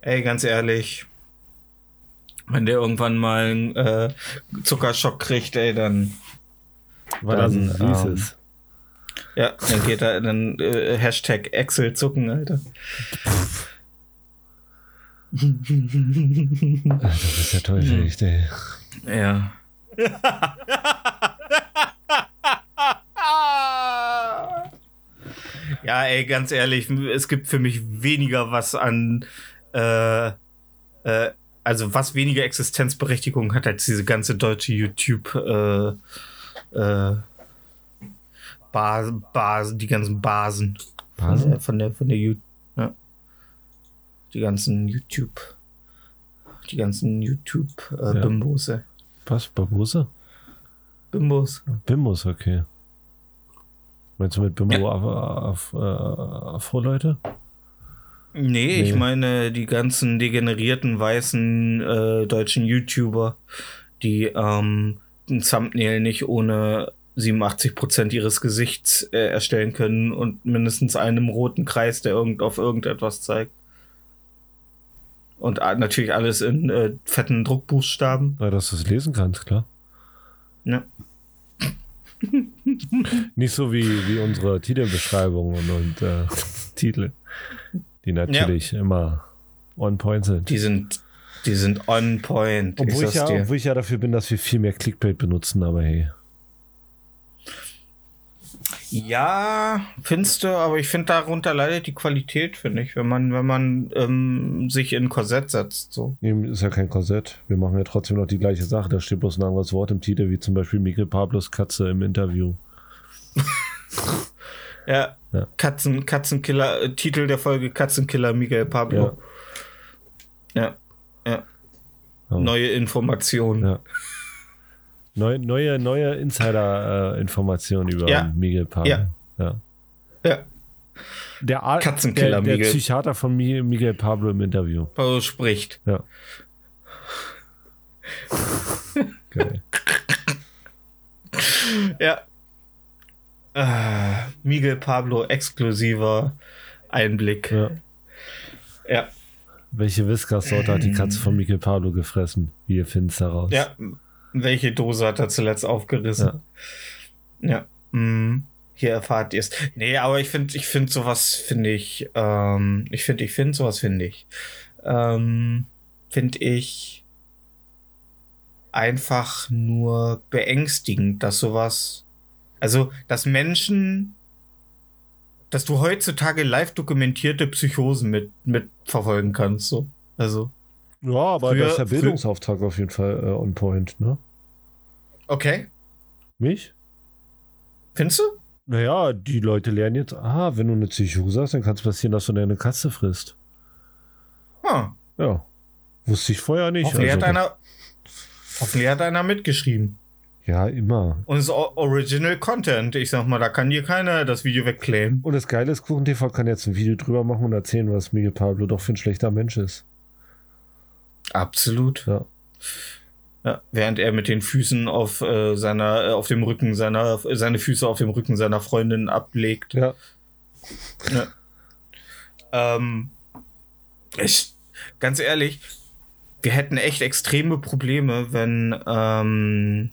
Ey, ganz ehrlich. Wenn der irgendwann mal einen äh, Zuckerschock kriegt, ey, dann. Weil er so Dann, süß ähm. Ja, dann geht da dann äh, Hashtag Excel zucken, Alter. Das ist ja toll, echt, ey. Ja. ja, ey, ganz ehrlich, es gibt für mich weniger was an, äh, äh, also was weniger Existenzberechtigung hat als diese ganze deutsche YouTube, äh, äh, Bas, Bas, die ganzen Basen. Von Basen? der, von der, von der YouTube, ja. Die ganzen YouTube, die ganzen YouTube, äh, Ja. Was? Barbose? Bimbos. Bimbos, okay. Meinst du mit Bimbo auf, auf, äh, Afro-Leute? Nee, ich Nee. meine die ganzen degenerierten weißen äh, deutschen YouTuber, die ähm, ein Thumbnail nicht ohne 87% ihres Gesichts äh, erstellen können und mindestens einen roten Kreis, der irgend auf irgendetwas zeigt. Und äh, natürlich alles in äh, fetten Druckbuchstaben. Ja, dass du es lesen kannst, klar. Ja. Nicht so wie, wie unsere Titelbeschreibungen und, und äh, Titel, die natürlich immer on point sind. Die sind, die sind on point. Obwohl ich, ja, dir. obwohl ich ja dafür bin, dass wir viel mehr Clickbait benutzen, aber hey. Ja, findest du, aber ich finde darunter leidet die Qualität, finde ich, wenn man, wenn man ähm, sich in ein Korsett setzt. So. Nee, Ist ja kein Korsett. Wir machen ja trotzdem noch die gleiche Sache. Da steht bloß ein anderes Wort im Titel, wie zum Beispiel Miguel Pablos Katze im Interview. Ja, Ja. Katzen, Katzenkiller, äh, Titel der Folge Katzenkiller Miguel Pablo. Ja. Ja. Oh. Neue Informationen. Ja. Neu, neue neue Insider-Informationen über Ja. Miguel Pablo. Ja. ja. Ja. Der, Ar- Katzenkiller der, der. Psychiater von Mi- Miguel Pablo im Interview. Pablo spricht. Ja. Geil. Ja. Ah, Miguel Pablo exklusiver Einblick. Ja. Ja. Welche Whiskas-Sorte hat die Katze von Miguel Pablo gefressen? Wie ihr findet es heraus? Ja. Welche Dose hat er zuletzt aufgerissen? Ja. Mm, hier erfahrt ihr es. Nee, aber ich finde, ich finde sowas, finde ich, ähm, ich finde, ich finde sowas, finde ich, ähm, finde ich einfach nur beängstigend, dass sowas, also, dass Menschen, dass du heutzutage live dokumentierte Psychosen mit, mitverfolgen kannst, so. Also, Ja, aber Früher- das ist der Bildungsauftrag auf jeden Fall äh, on point, ne? okay. Mich? Findest du? Naja, die Leute lernen jetzt, ah, wenn du eine Psychose hast, dann kann es passieren, dass du deine Katze frisst. Hm. Ja. Wusste ich vorher nicht. Hoffentlich hat also- einer, hoffentlich hat einer mitgeschrieben. Ja, immer. Und es ist Original Content. Ich sag mal, da kann dir keiner das Video wegclaimen. Und das Geile ist, Kuchen TV kann jetzt ein Video drüber machen und erzählen, was Miguel Pablo doch für ein schlechter Mensch ist. Absolut. Ja. Ja, während er mit den Füßen auf äh, seiner, äh, auf dem Rücken seiner, seine Füße auf dem Rücken seiner Freundin ablegt. Ja. Ähm, ich, ganz ehrlich, wir hätten echt extreme Probleme, wenn ähm,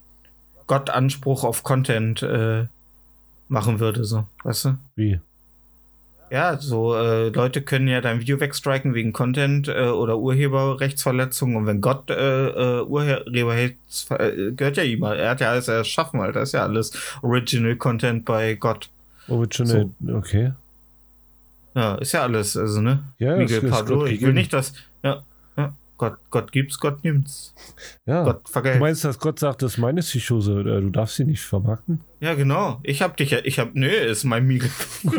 Gott Anspruch auf Content äh, machen würde, so, weißt du? Wie? Ja, so äh, Leute können ja dein Video wegstriken wegen Content äh, oder Urheberrechtsverletzung und wenn Gott äh, äh, Urheberrechts äh, gehört ja ihm, er hat ja alles erschaffen, Alter, ist ja alles Original Content bei Gott. Original, okay. Ja, ist ja alles, also ne? Ja, Miguel Pablo, ich will nicht, dass Gott, Gott gibt's, Gott nimmt's. Ja. Gott Du vergelt. meinst, dass Gott sagt, das ist meine Psychose, du darfst sie nicht vermarkten? Ja, genau. Ich hab dich ja, ich hab, nee, ist mein Miguel.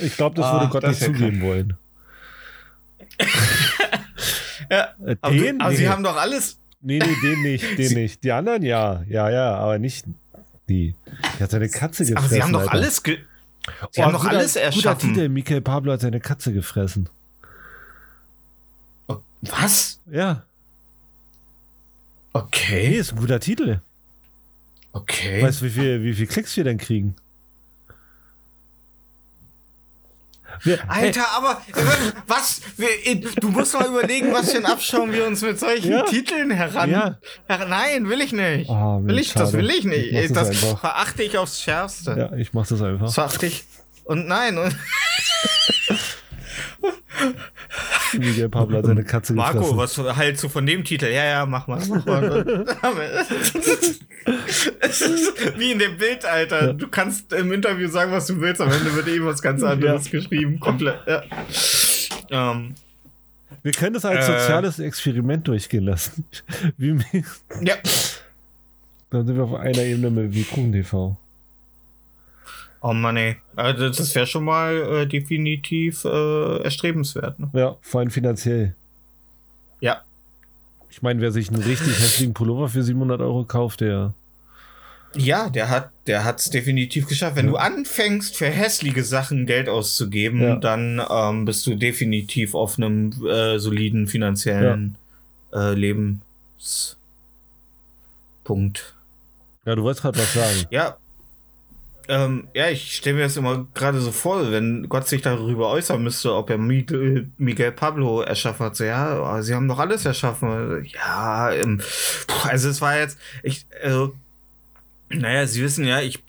Ich glaube, das Ah, würde Gott das nicht zugeben wollen. ja, Äh, aber, du, den? aber nee. sie haben doch alles. nee, nee, den nicht, den nicht. Die anderen ja, ja, ja, aber nicht die. Er hat seine Katze gefressen. Aber sie haben doch Alter. alles. Ge sie Oh, haben doch guter, alles Guter erschaffen. Titel, Michael Pablo hat seine Katze gefressen. Was? Ja, nee, Okay. ist ein guter Titel. Okay. Weißt du, wie viel, wie viel Klicks wir denn kriegen? Alter, aber äh, was? Wir- Du musst mal überlegen, was für ein Abschaum wir uns mit solchen Ja. Titeln heran. Ja. Her Nein, will ich nicht. Mensch, will ich, das will ich nicht. Ich das das verachte ich aufs Schärfste. Ja, ich mach das einfach. Das verachte ich. Und nein, und Miguel Pablo hat seine Katze Marco, gefressen. was hältst du von dem Titel? Ja, ja, mach mal. Mach mal. Wie in dem Bild, Alter. Du kannst im Interview sagen, was du willst, am Ende wird eh was ganz anderes geschrieben. Komplett. Ja. Ähm, Wir können das als Äh. soziales Experiment durchgehen lassen. Wie, ja. dann sind wir auf einer Ebene mit Kuchen TV. Oh Mann, ey. Also das wäre schon mal äh, definitiv äh, erstrebenswert. Ne? Ja, vor allem finanziell. Ja. Ich meine, wer sich einen richtig hässlichen Pullover für 700 Euro kauft, der. Ja, der hat, der hat's definitiv geschafft. Wenn Ja. du anfängst, für hässliche Sachen Geld auszugeben, Ja. dann ähm, bist du definitiv auf einem äh, soliden finanziellen äh, Lebenspunkt. Ja, du wolltest gerade was sagen. Ja. Ähm, ja, ich stelle mir das immer gerade so vor, wenn Gott sich darüber äußern müsste, ob er Miguel, Miguel Pablo erschaffen hat. So, ja, aber sie haben doch alles erschaffen. Ja, ähm, also es war jetzt, ich, also, naja, Sie wissen ja, ich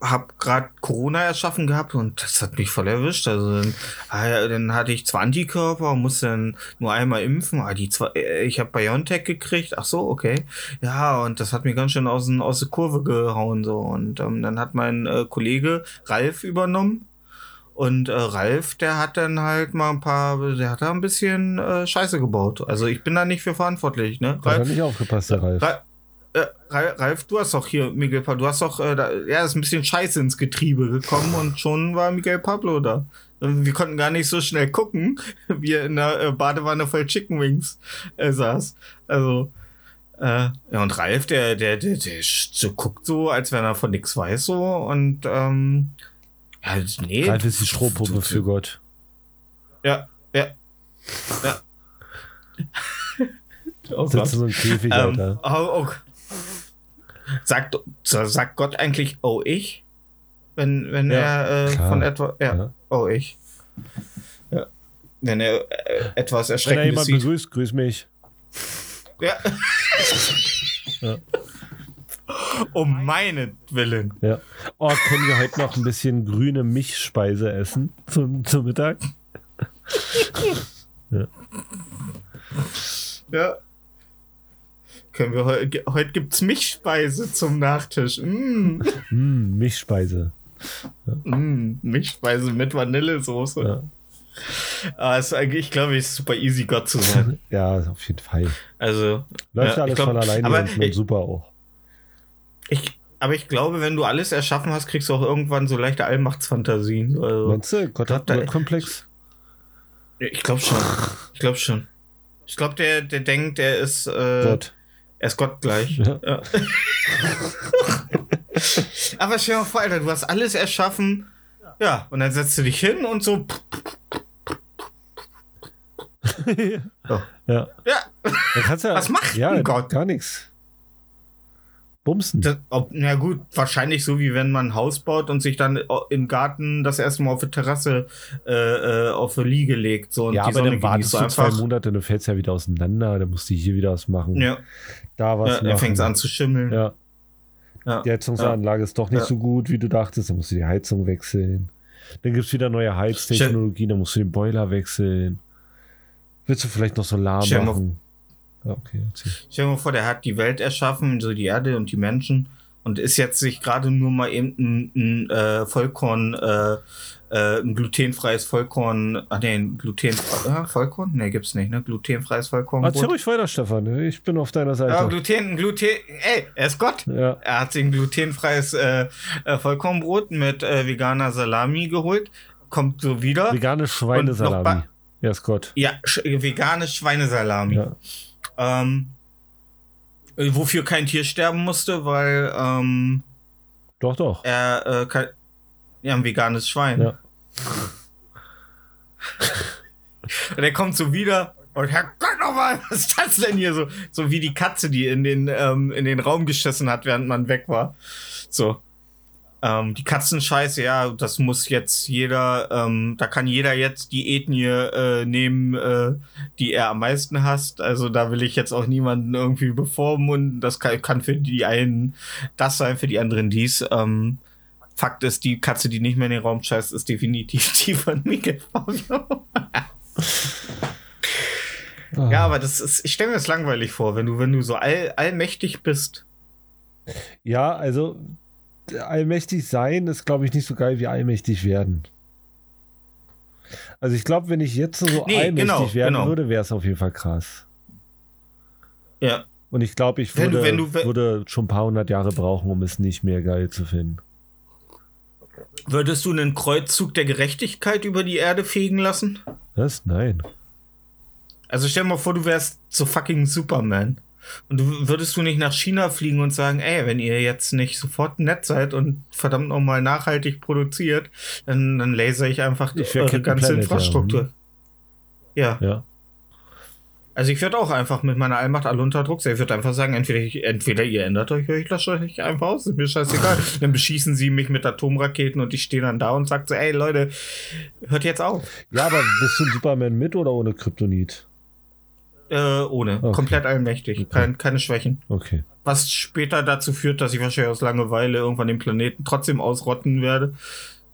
habe gerade Corona erschaffen gehabt und das hat mich voll erwischt. Also dann, ah dann hatte ich zwar Antikörper und musste dann nur einmal impfen. Ah, die zwei, äh, ich habe BioNTech gekriegt. Ach so, okay. Ja, und das hat mir ganz schön aus, aus der Kurve gehauen so. Und ähm, dann hat mein äh, Kollege Ralf übernommen. Und äh, Ralf, der hat dann halt mal ein paar, der hat da ein bisschen äh, Scheiße gebaut. Also ich bin da nicht für verantwortlich, ne? Da hat er nicht aufgepasst, der Ralf. Ra äh, Ra- Ralf, du hast doch hier, Miguel Pablo, du hast doch, äh, da, ja, ist ein bisschen Scheiße ins Getriebe gekommen und schon war Miguel Pablo da. Und Wir konnten gar nicht so schnell gucken, wie er in der äh, Badewanne voll Chicken Wings äh, saß. Also, äh, ja, und Ralf, der, der, der, der so guckt so, als wenn er von nix weiß, so, und, ähm, ja, nee. Ralf ist die Strohpuppe für Gott. Ja, ja. Ja. oh Gott. Sitzt in so einem Käfig, Ähm, Alter. oh, oh. Sagt, sagt Gott eigentlich, oh ich? Wenn, wenn Ja, er äh, von etwa, ja, Ja. oh ich. Ja. Wenn er äh, etwas Wenn er Erschreckendes jemand sieht. begrüßt, grüß mich. Ja. Ja. Um meinetwillen. Ja. Oh, können wir heute noch ein bisschen grüne Milchspeise essen zum, zum Mittag? Ja. Können wir heute, heute gibt's Milchspeise zum Nachtisch. Mm. Mm, Milchspeise. Mm. Milchspeise mit Vanillesoße. Ja. Ah, ist eigentlich, ich glaube, es ist super easy, Gott zu sein. ja, auf jeden Fall. Also, Läuft Ja, alles glaub- von alleine aber ich- super auch. Ich, aber ich glaube, wenn du alles erschaffen hast, kriegst du auch irgendwann so leichte Allmachtsfantasien. Also, Meinst du, Gott hat da- einen Komplex? ich glaube schon. Ich glaube schon. Ich glaube, der, der denkt, er ist, äh, Gott. Er ist Gott gleich. Ja. Ja. aber stell dir mal vor, Alter, du hast alles erschaffen. Ja, und dann setzt du dich hin und so. So. Ja. Ja, ja, Was macht ja, Gott? Gar nichts. Bumsen. das, ob, na gut, wahrscheinlich so wie wenn man ein Haus baut und sich dann im Garten das erste Mal auf der Terrasse äh, äh, auf eine Liege legt. So, und ja, die aber Sonne dann wartest du zwei Monate, dann fällst ja wieder auseinander, dann musst du hier wieder was machen. Ja, Da was ja, machen. dann fängt es an zu schimmeln. Ja, Ja. die Heizungsanlage ist doch nicht Ja. so gut, wie du dachtest, dann musst du die Heizung wechseln. Dann gibt es wieder neue Heiztechnologie, dann musst du den Boiler wechseln. Willst du vielleicht noch Solar machen? Ja, okay. Stell dir mal vor, der hat die Welt erschaffen, so die Erde und die Menschen und ist jetzt sich gerade nur mal eben ein, ein äh, Vollkorn, äh, äh, ein glutenfreies Vollkorn, ah nee, ein glutenfreies, äh, Vollkorn? Nee, gibt's nicht, ne? Glutenfreies Vollkorn. Erzähl ruhig weiter, Stefan. Ich bin auf deiner Ja, Seite. Gluten, Gluten, ey, er ist Gott. Ja, Er hat sich ein glutenfreies äh, äh, Vollkornbrot mit äh, veganer Salami geholt. Kommt so wieder. vegane Schweinesalami. Ja, ist Gott. ja, sch vegane Schweinesalami. Ja. Ähm, äh, wofür kein Tier sterben musste, weil ähm, Doch, doch. er äh, kein, ja, ein veganes Schwein. Ja. Und er kommt so wieder und Herrgott nochmal, was ist das denn hier so? So wie die Katze, die in den, ähm, in den Raum geschissen hat, während man weg war. So. Ähm, die Katzenscheiße, ja, das muss jetzt jeder, ähm, da kann jeder jetzt die Ethnie äh, nehmen, äh, die er am meisten hasst. Also da will ich jetzt auch niemanden irgendwie bevormunden. Das kann, kann für die einen das sein, für die anderen dies. Ähm, Fakt ist, die Katze, die nicht mehr in den Raum scheißt, ist definitiv die von Miguel Fabio. Ah. Ja, aber das ist, ich stelle mir das langweilig vor, wenn du, wenn du so all, allmächtig bist. Ja, also allmächtig sein ist, glaube ich, nicht so geil wie allmächtig werden. Also ich glaube, wenn ich jetzt so Nee, allmächtig genau, werden genau. würde, wäre es auf jeden Fall krass. Ja. Und ich glaube, ich Wenn du- würde, wenn du- wenn- würde schon ein paar hundert Jahre brauchen, um es nicht mehr geil zu finden. Würdest du einen Kreuzzug der Gerechtigkeit über die Erde fegen lassen? Was? Nein. Also stell dir mal vor, du wärst so fucking Superman. Und du würdest du nicht nach China fliegen und sagen, ey, wenn ihr jetzt nicht sofort nett seid und verdammt nochmal nachhaltig produziert, dann, dann laser ich einfach Ich wär eure Captain ganze Planet, Infrastruktur. Ja. Ja. Also ich würde auch einfach mit meiner Allmacht alle unter Druck setzen. Ich würde einfach sagen, entweder, ich, entweder ihr ändert euch oder ich lasse euch einfach aus. Ist mir scheißegal. dann beschießen sie mich mit Atomraketen und ich stehe dann da und sage so, ey Leute, hört jetzt auf. Ja, aber bist du ein Superman mit oder ohne Kryptonit? Äh, ohne. Okay. Komplett allmächtig. Okay. Kein, keine Schwächen. Okay. Was später dazu führt, dass ich wahrscheinlich aus Langeweile irgendwann den Planeten trotzdem ausrotten werde.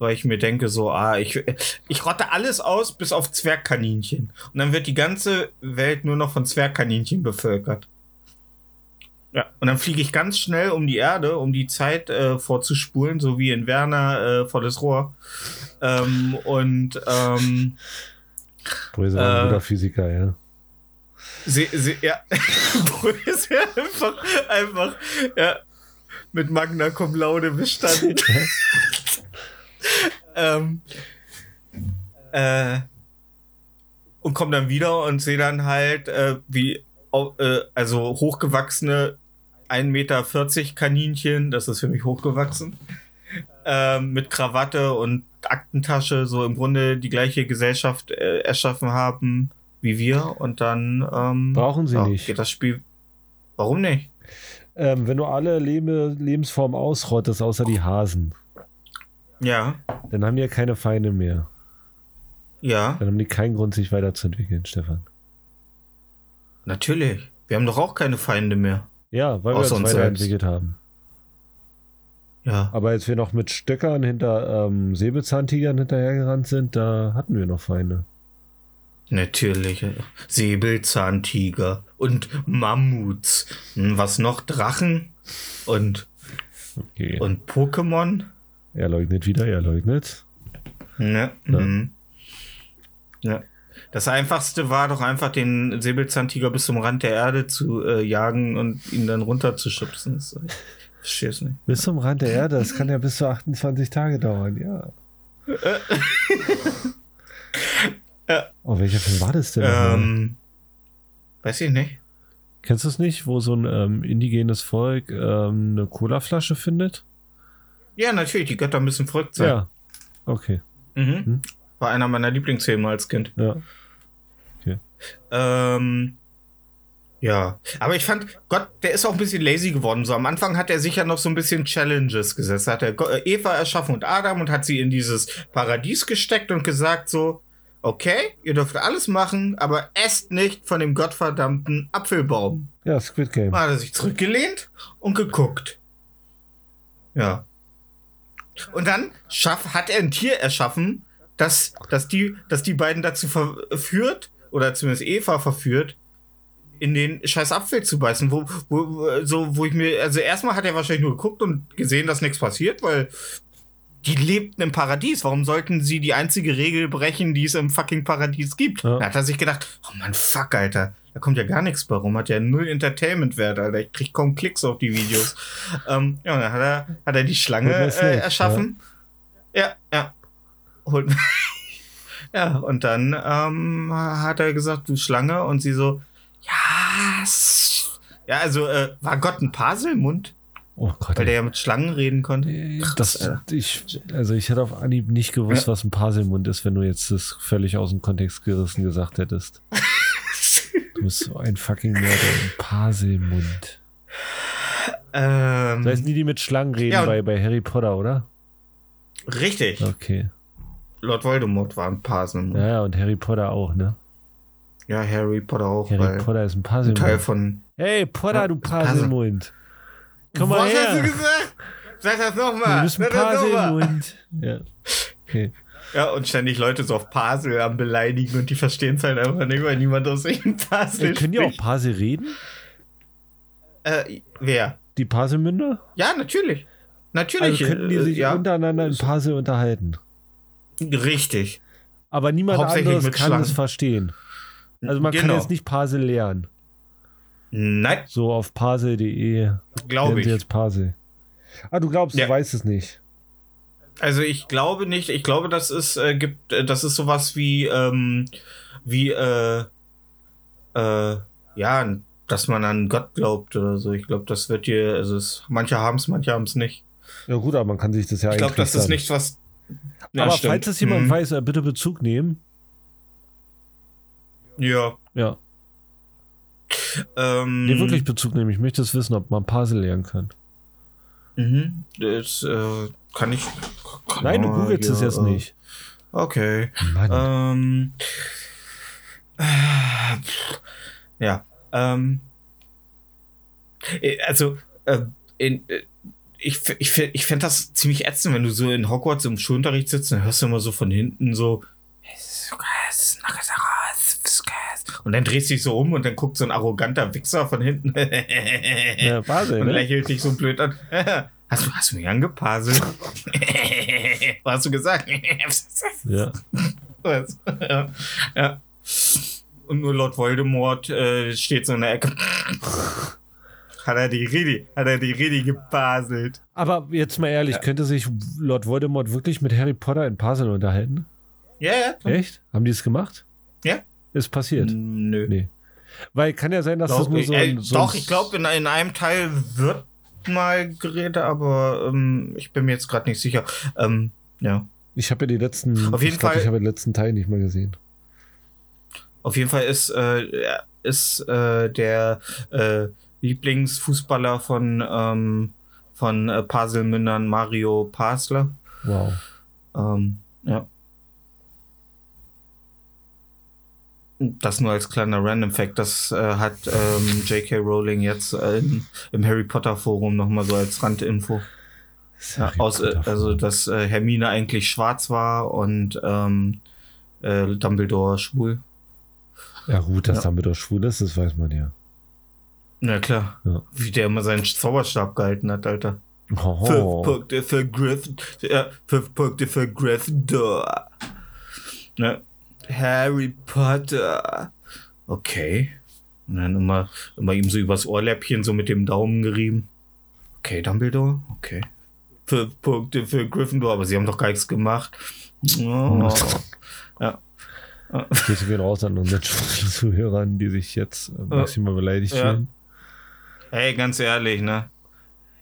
Weil ich mir denke, so, ah, ich, ich rotte alles aus, bis auf Zwergkaninchen. Und dann wird die ganze Welt nur noch von Zwergkaninchen bevölkert. Ja, und dann fliege ich ganz schnell um die Erde, um die Zeit äh, vorzuspulen, so wie in Werner äh, vor das Rohr. Ähm, und ähm, Bröse war ein Äh. guter Physiker, ja. Sie, sie, ja, ist ja einfach, einfach, ja, mit Magna Cum Laude bestanden. ähm, äh, und komme dann wieder und sehe dann halt, äh, wie, äh, also hochgewachsene 1,40 Meter Kaninchen, das ist für mich hochgewachsen, ähm, mit Krawatte und Aktentasche, so im Grunde die gleiche Gesellschaft äh, erschaffen haben wie wir und dann ähm, Brauchen sie ja, nicht. Geht das Spiel. Warum nicht? Ähm, wenn du alle Lebe Lebensformen ausrottest, außer die Hasen, Ja, dann haben die ja keine Feinde mehr. ja, Dann haben die keinen Grund, sich weiterzuentwickeln, Stefan. natürlich. Wir haben doch auch keine Feinde mehr. Ja, weil wir Außer uns uns weiterentwickelt haben. Ja. Aber als wir noch mit Stöckern hinter ähm, Säbelzahntigern hinterhergerannt sind, da hatten wir noch Feinde. Natürlich. Säbelzahntiger und Mammuts. Hm, Was noch? Drachen und, Okay. und Pokémon? er leugnet wieder, er leugnet. Ne? Ja. Mhm. Ja. Das einfachste war doch einfach, den Säbelzahntiger bis zum Rand der Erde zu äh, jagen und ihn dann runterzuschubsen. Das- Ich verstehe es nicht. Bis zum Rand der Erde, das kann ja bis zu 28 Tage dauern, ja. Oh, welcher Film war das denn? Ähm, weiß ich nicht. Kennst du es nicht, wo so ein ähm, indigenes Volk ähm, eine Colaflasche findet? Ja, natürlich, die Götter müssen verrückt sein. Ja. Okay. Mhm. Hm. War einer meiner Lieblingsfilme als Kind. Ja. Ähm, ja, aber ich fand, Gott, der ist auch ein bisschen lazy geworden. So am Anfang hat er sicher noch so ein bisschen Challenges gesetzt. Hat er Eva erschaffen und Adam und hat sie in dieses Paradies gesteckt und gesagt so, okay, ihr dürft alles machen, aber esst nicht von dem gottverdammten Apfelbaum. Ja, Squid Game. Mal hat er sich zurückgelehnt und geguckt. Ja. Und dann schaff, hat er ein Tier erschaffen, das, das, die, das die beiden dazu verführt, oder zumindest Eva verführt, in den scheiß Apfel zu beißen. Wo, wo, wo- so, wo ich mir, also erstmal hat er wahrscheinlich nur geguckt und gesehen, dass nichts passiert, weil die lebten im Paradies. Warum sollten sie die einzige Regel brechen, die es im fucking Paradies gibt? Ja. Da hat er sich gedacht, oh man, fuck, Alter. Da kommt ja gar nichts bei rum. Hat ja null Entertainment-Wert, Alter. Ich krieg kaum Klicks auf die Videos. ähm, ja, und dann hat er, hat er die Schlange äh, erschaffen. Ja, ja. Holt Ja, und dann ähm, hat er gesagt, du Schlange, und sie so, ja, s- ja, also äh, war Gott ein Paselmund, Oh Gott. weil der ja mit Schlangen reden konnte. Das, Alter. ich, also ich hätte auf Anhieb nicht gewusst, was ein Paselmund ist, wenn du jetzt das völlig aus dem Kontext gerissen gesagt hättest. Du bist so ein fucking Mörder. Ein Paselmund. ähm, Das heißt nie die mit Schlangen reden Ja, bei, bei Harry Potter, oder? Richtig. Okay. Lord Voldemort war ein Paselmund. Ja, Ja. ja, und Harry Potter auch, ne? Harry Potter auch, Harry weil Potter ist ein ein Teil von. Hey, Potter, Ja, du Puzzle. Komm mal Was hast du her. gesagt? Sag das Du nochmal. bist ein Sag das nochmal. Puzzlemund. Ja. Okay. Ja, und ständig Leute so auf Pasel am beleidigen und die verstehen es halt einfach nicht, weil niemand aus ihnen Pasel Äh, können die auch. Puzzle reden? Äh, wer? Die Puzzlemünder? Ja, natürlich. Natürlich. Also könnten die äh, sich ja, untereinander in Puzzle unterhalten. richtig. Aber niemand anderes kann Schlangen. es verstehen. Also man kann Genau. jetzt nicht Puzzle lernen. Nein, So auf puzzle.de glaube ich. jetzt Puzzle. Ah, du glaubst, Ja. du weißt es nicht. Also ich glaube nicht. Ich glaube, das ist äh, gibt, äh, das ist sowas wie ähm, wie äh, äh, ja, dass man an Gott glaubt oder so. Ich glaube, das wird dir, also es, manche haben es, manche haben es nicht. Ja gut, aber man kann sich das ja Ich glaube, das ist nichts, was. Ja, aber stimmt. falls es jemand Mhm. weiß, äh, bitte Bezug nehmen. Ja. Ja, Ähm, nee, wirklich Bezug nehmen. Ich möchte es wissen, ob man Puzzle lernen kann. Mhm. Das äh, kann ich. Kann Nein, du googelst es hier, jetzt äh, nicht. Okay. Mann. Ähm. äh, Ja. Ähm. äh, Also, äh, in, äh, ich, ich, ich fände das ziemlich ätzend, wenn du so in Hogwarts im Schulunterricht sitzt, dann hörst du immer so von hinten so. Und dann drehst du dich so um und dann guckt so ein arroganter Wichser von hinten ja, Puzzle, und ne? lächelt dich so blöd an. Hast du, hast du mich angepaselt? Was hast du gesagt? Ja. Ja. ja. Und nur Lord Voldemort äh, steht so in der Ecke. hat er die Redi, hat er die Redi gepaselt. Aber jetzt mal ehrlich, könnte sich Lord Voldemort wirklich mit Harry Potter in Puzzle unterhalten? Ja, ja. Echt? Haben die es gemacht? Ist passiert. Nö. Nee. Weil kann ja sein, dass das Glaub, nur so äh, ein. So doch, ich glaube, in, in einem Teil wird mal geredet, aber ähm, ich bin mir jetzt gerade nicht sicher. Ähm, ja. Ich habe ja die letzten. Auf jeden ich glaub, Fall- Ich habe den letzten Teil nicht mal gesehen. Auf jeden Fall ist, äh, ist äh, der äh, Lieblingsfußballer von, ähm, von äh, Paselmündern Mario Pasler. Wow. Ähm, ja. Das nur als kleiner Random Fact. Das äh, hat ähm, J.K. Rowling jetzt äh, im Harry Potter Forum nochmal so als Randinfo. Ja, aus, äh, also, dass äh, Hermine eigentlich schwarz war und ähm, äh, Dumbledore schwul. ja, gut, dass ja. Dumbledore schwul ist, das weiß man ja. Na klar. Ja. Wie der immer seinen Zauberstab gehalten hat, Alter. Fünf. Punkte für Gryffindor. Ja, fünf Punkte für Gryffindor. Ne? Harry Potter. Okay. Und dann immer, immer ihm so übers Ohrläppchen so mit dem Daumen gerieben. Okay, Dumbledore. Okay. Fünf Punkte für Gryffindor, aber sie haben doch gar nichts gemacht. Oh. Ja. Grüße gehen raus an unsere Zuhörern, die sich jetzt äh, maximal beleidigt Ja. fühlen. Hey, ganz ehrlich, ne?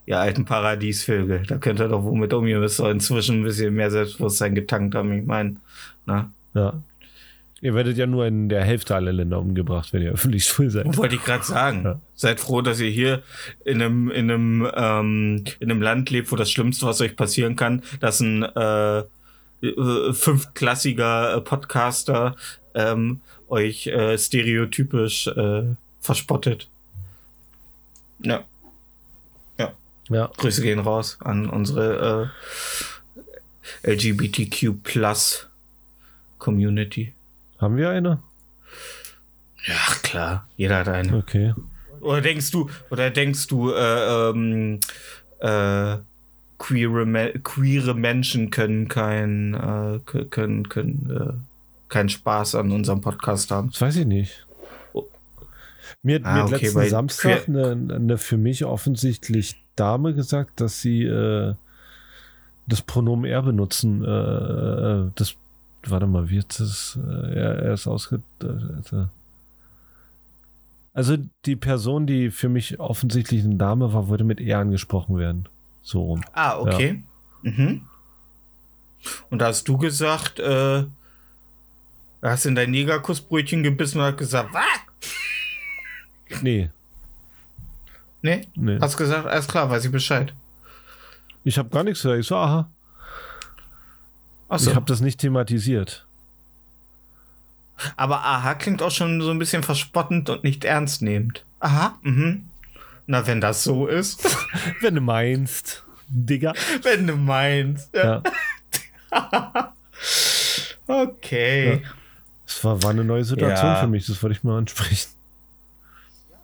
Ihr alten Paradiesvögel, da könnt ihr doch womit um. Ihr müsst doch inzwischen ein bisschen mehr Selbstbewusstsein getankt haben. Ich meine, ne? Ja. Ihr werdet ja nur in der Hälfte aller Länder umgebracht, wenn ihr öffentlich schwul seid. Wollte ich gerade sagen. Ja. Seid froh, dass ihr hier in einem, in einem, ähm, in einem Land lebt, wo das Schlimmste, was euch passieren kann, dass ein äh, äh, fünftklassiger äh, Podcaster ähm, euch äh, stereotypisch äh, verspottet. Ja, Ja. Grüße gehen raus an unsere äh, LGBTQ Plus Community. Haben wir eine? Ja, klar, jeder hat eine. Okay. Oder denkst du, oder denkst du, äh, ähm, äh, queere, queere Menschen können kein, äh, können, können, äh, keinen Spaß an unserem Podcast haben? Das weiß ich nicht. Mir, Ah, mir hat okay, letzten Samstag eine, eine für mich offensichtlich Dame gesagt, dass sie äh, das Pronomen er benutzen. Äh, äh, das, warte mal, wird das? Äh, er, er ist ausge. Äh, also die Person, die für mich offensichtlich eine Dame war, wollte mit er angesprochen werden. So rum. Ah, okay. Mhm. Und da hast du gesagt, äh, hast in dein Negerkussbrötchen gebissen und hast gesagt, was? Nee, Nee? nee. Hast gesagt, alles klar, weiß ich Bescheid. Ich habe gar nichts gesagt. Ich so, aha. Achso. Ich habe das nicht thematisiert. Aber aha klingt auch schon so ein bisschen verspottend und nicht ernst nehmend. Aha, mhm. Na, wenn das so ist. Wenn du meinst, Digga. wenn du meinst. Ja. Ja. Okay. Das war, war eine neue Situation Ja. für mich, das wollte ich mal ansprechen.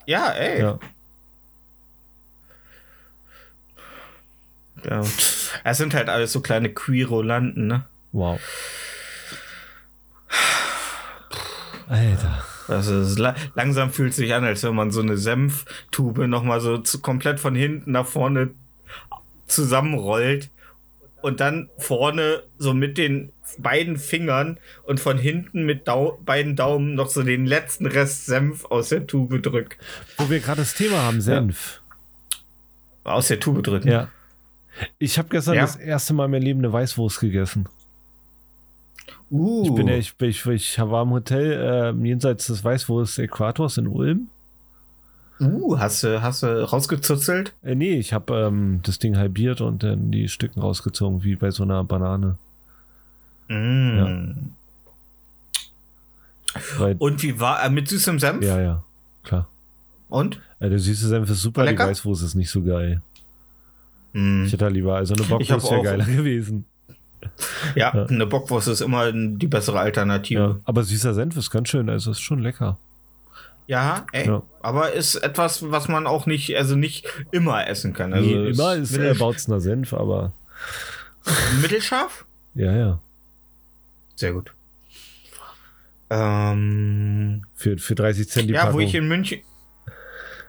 Ja, ey. Ja. Ja. Es sind halt alles so kleine Queerolanten, ne? Wow. Alter. Also es la langsam fühlt sich an, als wenn man so eine Senftube nochmal so zu, komplett von hinten nach vorne zusammenrollt und dann vorne so mit den beiden Fingern und von hinten mit Dau beiden Daumen noch so den letzten Rest Senf aus der Tube drückt. Wo wir gerade das Thema haben, Senf. Aus der Tube drücken. Ja. Ich habe gestern Ja. das erste Mal in meinem Leben eine Weißwurst gegessen. Uh. Ich bin ja, ich, ich, ich war im Hotel äh, jenseits des Weißwurst-Äquators in Ulm. uh, hast du, hast du rausgezuzelt? Äh, nee, ich habe ähm, das Ding halbiert und dann die Stücken rausgezogen, wie bei so einer Banane. Mm. Weil, Und wie war äh, mit süßem Senf? ja, ja, klar. Und? Äh, der süße Senf ist super, Lecker? die Weißwurst ist nicht so geil. Mm. Ich hätte da lieber, also eine Bockwurst wäre geiler gewesen. Ja, Ja. eine Bockwurst ist immer die bessere Ja. Alternative. Aber süßer Senf ist ganz schön, also ist schon lecker. Ja, ey. Ja. Aber ist etwas, was man auch nicht, also nicht immer essen kann. Also nee, immer ist mittel- Bautzner Senf, aber mittelscharf? ja, ja. Sehr gut. Ähm, Für, für 30 Cent die ja, Packung. wo ich in München.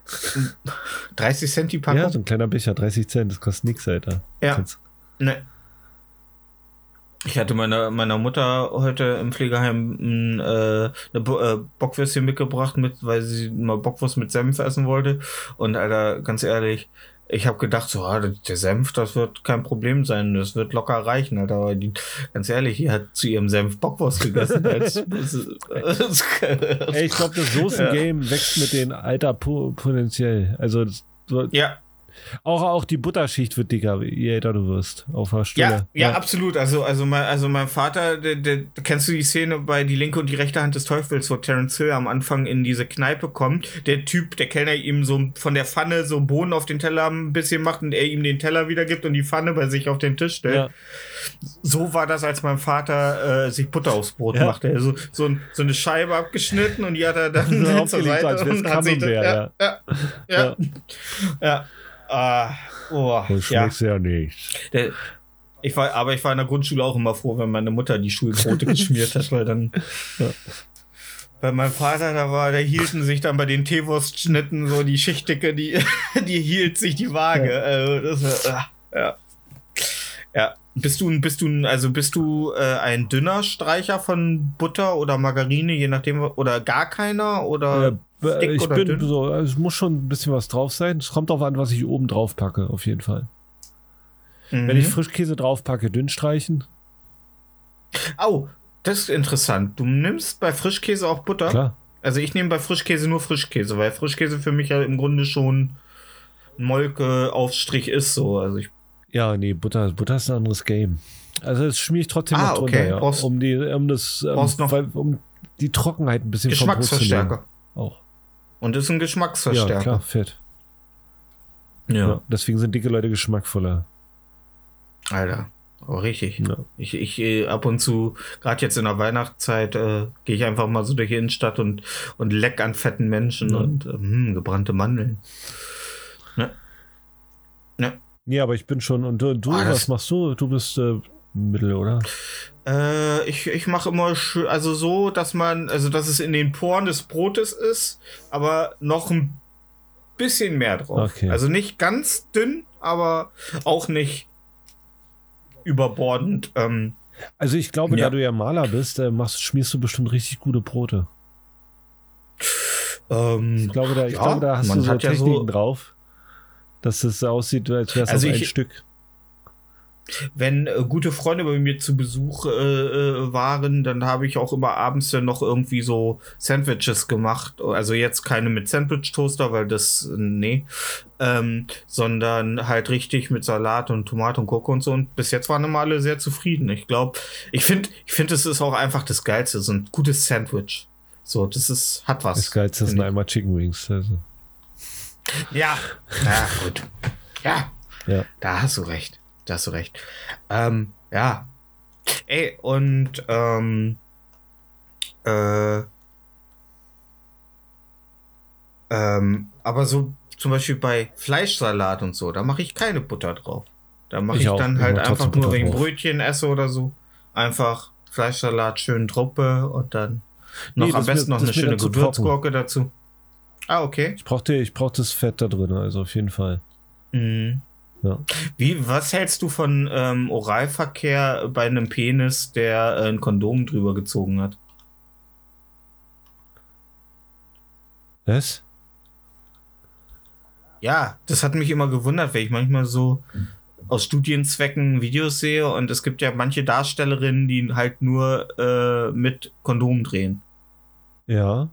30 Cent die Packung? ja, so ein kleiner Becher, 30 Cent, das kostet nix, Alter. Ja. Ne. Ich hatte meiner meiner Mutter heute im Pflegeheim m, äh, eine Bo äh, Bockwürstchen mitgebracht, mit, weil sie mal Bockwurst mit Senf essen wollte. Und Alter, ganz ehrlich, ich habe gedacht, so, ah, der Senf, das wird kein Problem sein, das wird locker reichen, Alter. Aber die, ganz ehrlich, die hat zu ihrem Senf Bockwurst gegessen. Als, Ey, ich glaube, das Soßen-Game wächst mit den Alter po potenziell. Also das, ja, auch, auch die Butterschicht wird dicker, je älter du wirst. Auf der Ja, Stelle. ja, absolut. Also, also, mein, also mein Vater, der, der, kennst du die Szene bei Die linke und die rechte Hand des Teufels, wo Terence Hill am Anfang in diese Kneipe kommt, der Typ, der Kellner ihm so von der Pfanne so Bohnen auf den Teller ein bisschen macht und er ihm den Teller wiedergibt und die Pfanne bei sich auf den Tisch stellt. Ja. So war das, als mein Vater äh, sich Butter aufs Brot Ja. machte. Also so, ein, so eine Scheibe abgeschnitten und die hat er dann So zur Seite und hat sich das, ja, ja, ja, ja. Ah, oh, Das ja. schmeckt ja nicht. Der, ich war, aber ich war in der Grundschule auch immer froh, wenn meine Mutter die Schulbrote geschmiert hat, weil dann. Ja. Bei meinem Vater, da war, da hielten sich dann bei den Teewurstschnitten so die Schichtdicke, die, die hielt sich die Waage. Also das ah, ja. Ja. Bist du, ein- bist du, also bist du äh, ein dünner Streicher von Butter oder Margarine, je nachdem, oder gar keiner oder dick ich oder bin dünn? so, also es muss schon ein bisschen was drauf sein. Es kommt darauf an, was ich oben drauf packe, auf jeden Fall. Mhm. Wenn ich Frischkäse drauf packe, dünn streichen. Au, das ist interessant. Du nimmst bei Frischkäse auch Butter? Klar. Also ich nehme bei Frischkäse nur Frischkäse, weil Frischkäse für mich ja im Grunde schon Molke-Aufstrich ist so. Also ich, Ja, nee, Butter, Butter ist ein anderes Game. Also das schmier ich trotzdem Ah, noch drunter, okay. ja. Brauchst- um die, um das, ähm, brauchst noch- weil, um die Trockenheit ein bisschen. Geschmacksverstärker. Auch. Und ist ein Ja, Geschmacksverstärker. klar, fett. Ja. Ja. deswegen sind dicke Leute geschmackvoller. Alter. Oh, richtig. Ja. Ich, ich äh, ab und zu, gerade jetzt in der Weihnachtszeit, äh, gehe ich einfach mal so durch die Innenstadt und, und leck an fetten Menschen Ja. und äh, hm, gebrannte Mandeln. Ne? Ne? Nee, aber ich bin schon, und du, du Ah, das- was machst du? Du bist äh, Mittel, oder? Äh, ich ich mache immer also so, dass man, also dass es in den Poren des Brotes ist, aber noch ein bisschen mehr drauf. Okay. Also nicht ganz dünn, aber auch nicht überbordend. Ähm, Also ich glaube, Ja. da du ja Maler bist, äh, machst, schmierst du bestimmt richtig gute Brote. ähm, Ich glaube, da, ich Ja, glaube, da hast du so hat ja so- Techniken drauf, dass es aussieht, als wäre es Also ein Stück. Wenn äh, gute Freunde bei mir zu Besuch äh, äh, waren, dann habe ich auch immer abends dann noch irgendwie so Sandwiches gemacht. Also jetzt keine mit Sandwich-Toaster, weil das, nee, ähm, sondern halt richtig mit Salat und Tomate und Gurke und so. Und bis jetzt waren immer alle sehr zufrieden. Ich glaube, ich finde, ich finde, es ist auch einfach das Geilste, so ein gutes Sandwich. So, das ist, hat was. Das Geilste sind einmal Chicken Wings. Also. Ja, ja, gut. Ja, Ja. da hast du recht. Da hast du recht. Ähm, ja. Ey, und ähm, äh, ähm, aber so zum Beispiel bei Fleischsalat und so, da mache ich keine Butter drauf. Da mache Ich ich, dann halt einfach nur wegen. Brötchen esse oder so. Einfach Fleischsalat schön Truppe und dann noch Nee, am das mir- besten noch eine schöne. Gewürzgurke dazu. Ah, okay. Ich brauchte, ich brauch das Fett da drin, also auf jeden Fall. Mhm. Ja. Wie, was hältst du von ähm, Oralverkehr bei einem Penis, der äh, ein Kondom drüber gezogen hat? Was? Ja, das hat mich immer gewundert, weil ich manchmal so aus Studienzwecken Videos sehe und es gibt ja manche Darstellerinnen, die halt nur äh, mit Kondom drehen. Ja,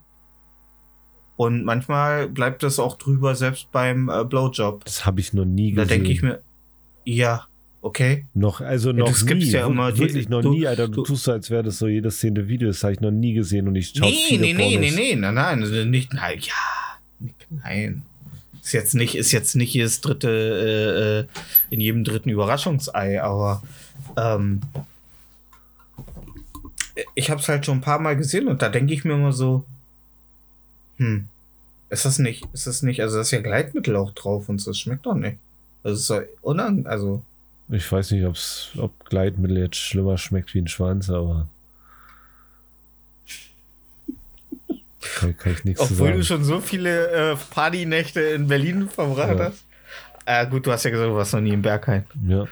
Und manchmal bleibt das auch drüber, selbst beim äh, Blowjob. das habe ich noch nie Da gesehen. denke ich mir, ja, okay. Noch, also noch das nie. gibt's ja immer, die- wirklich noch du- nie, Alter. Du, du- tust so, als wäre das so jede Szene Video. Das habe ich noch nie gesehen und ich schaue Nee, viele nee, nee, nee, Pornos. nee, nein, nein, also nicht, nein, ja, nein. Ist jetzt nicht, ist jetzt nicht jedes dritte, äh, äh, in jedem dritten Überraschungsei, aber ähm, ich habe es halt schon ein paar Mal gesehen und da denke ich mir immer so, hm, ist das nicht, ist das nicht, also da ist ja Gleitmittel auch drauf und das schmeckt doch nicht. Also es ist so unang, also Ich weiß nicht, ob's, ob Gleitmittel jetzt schlimmer schmeckt wie ein Schwanz, aber. Kann, kann ich nichts zu obwohl sagen. du schon so viele äh, Partynächte in Berlin verbracht Ja. hast. Äh, gut, du hast ja gesagt, du warst noch nie in Berghain. Ja.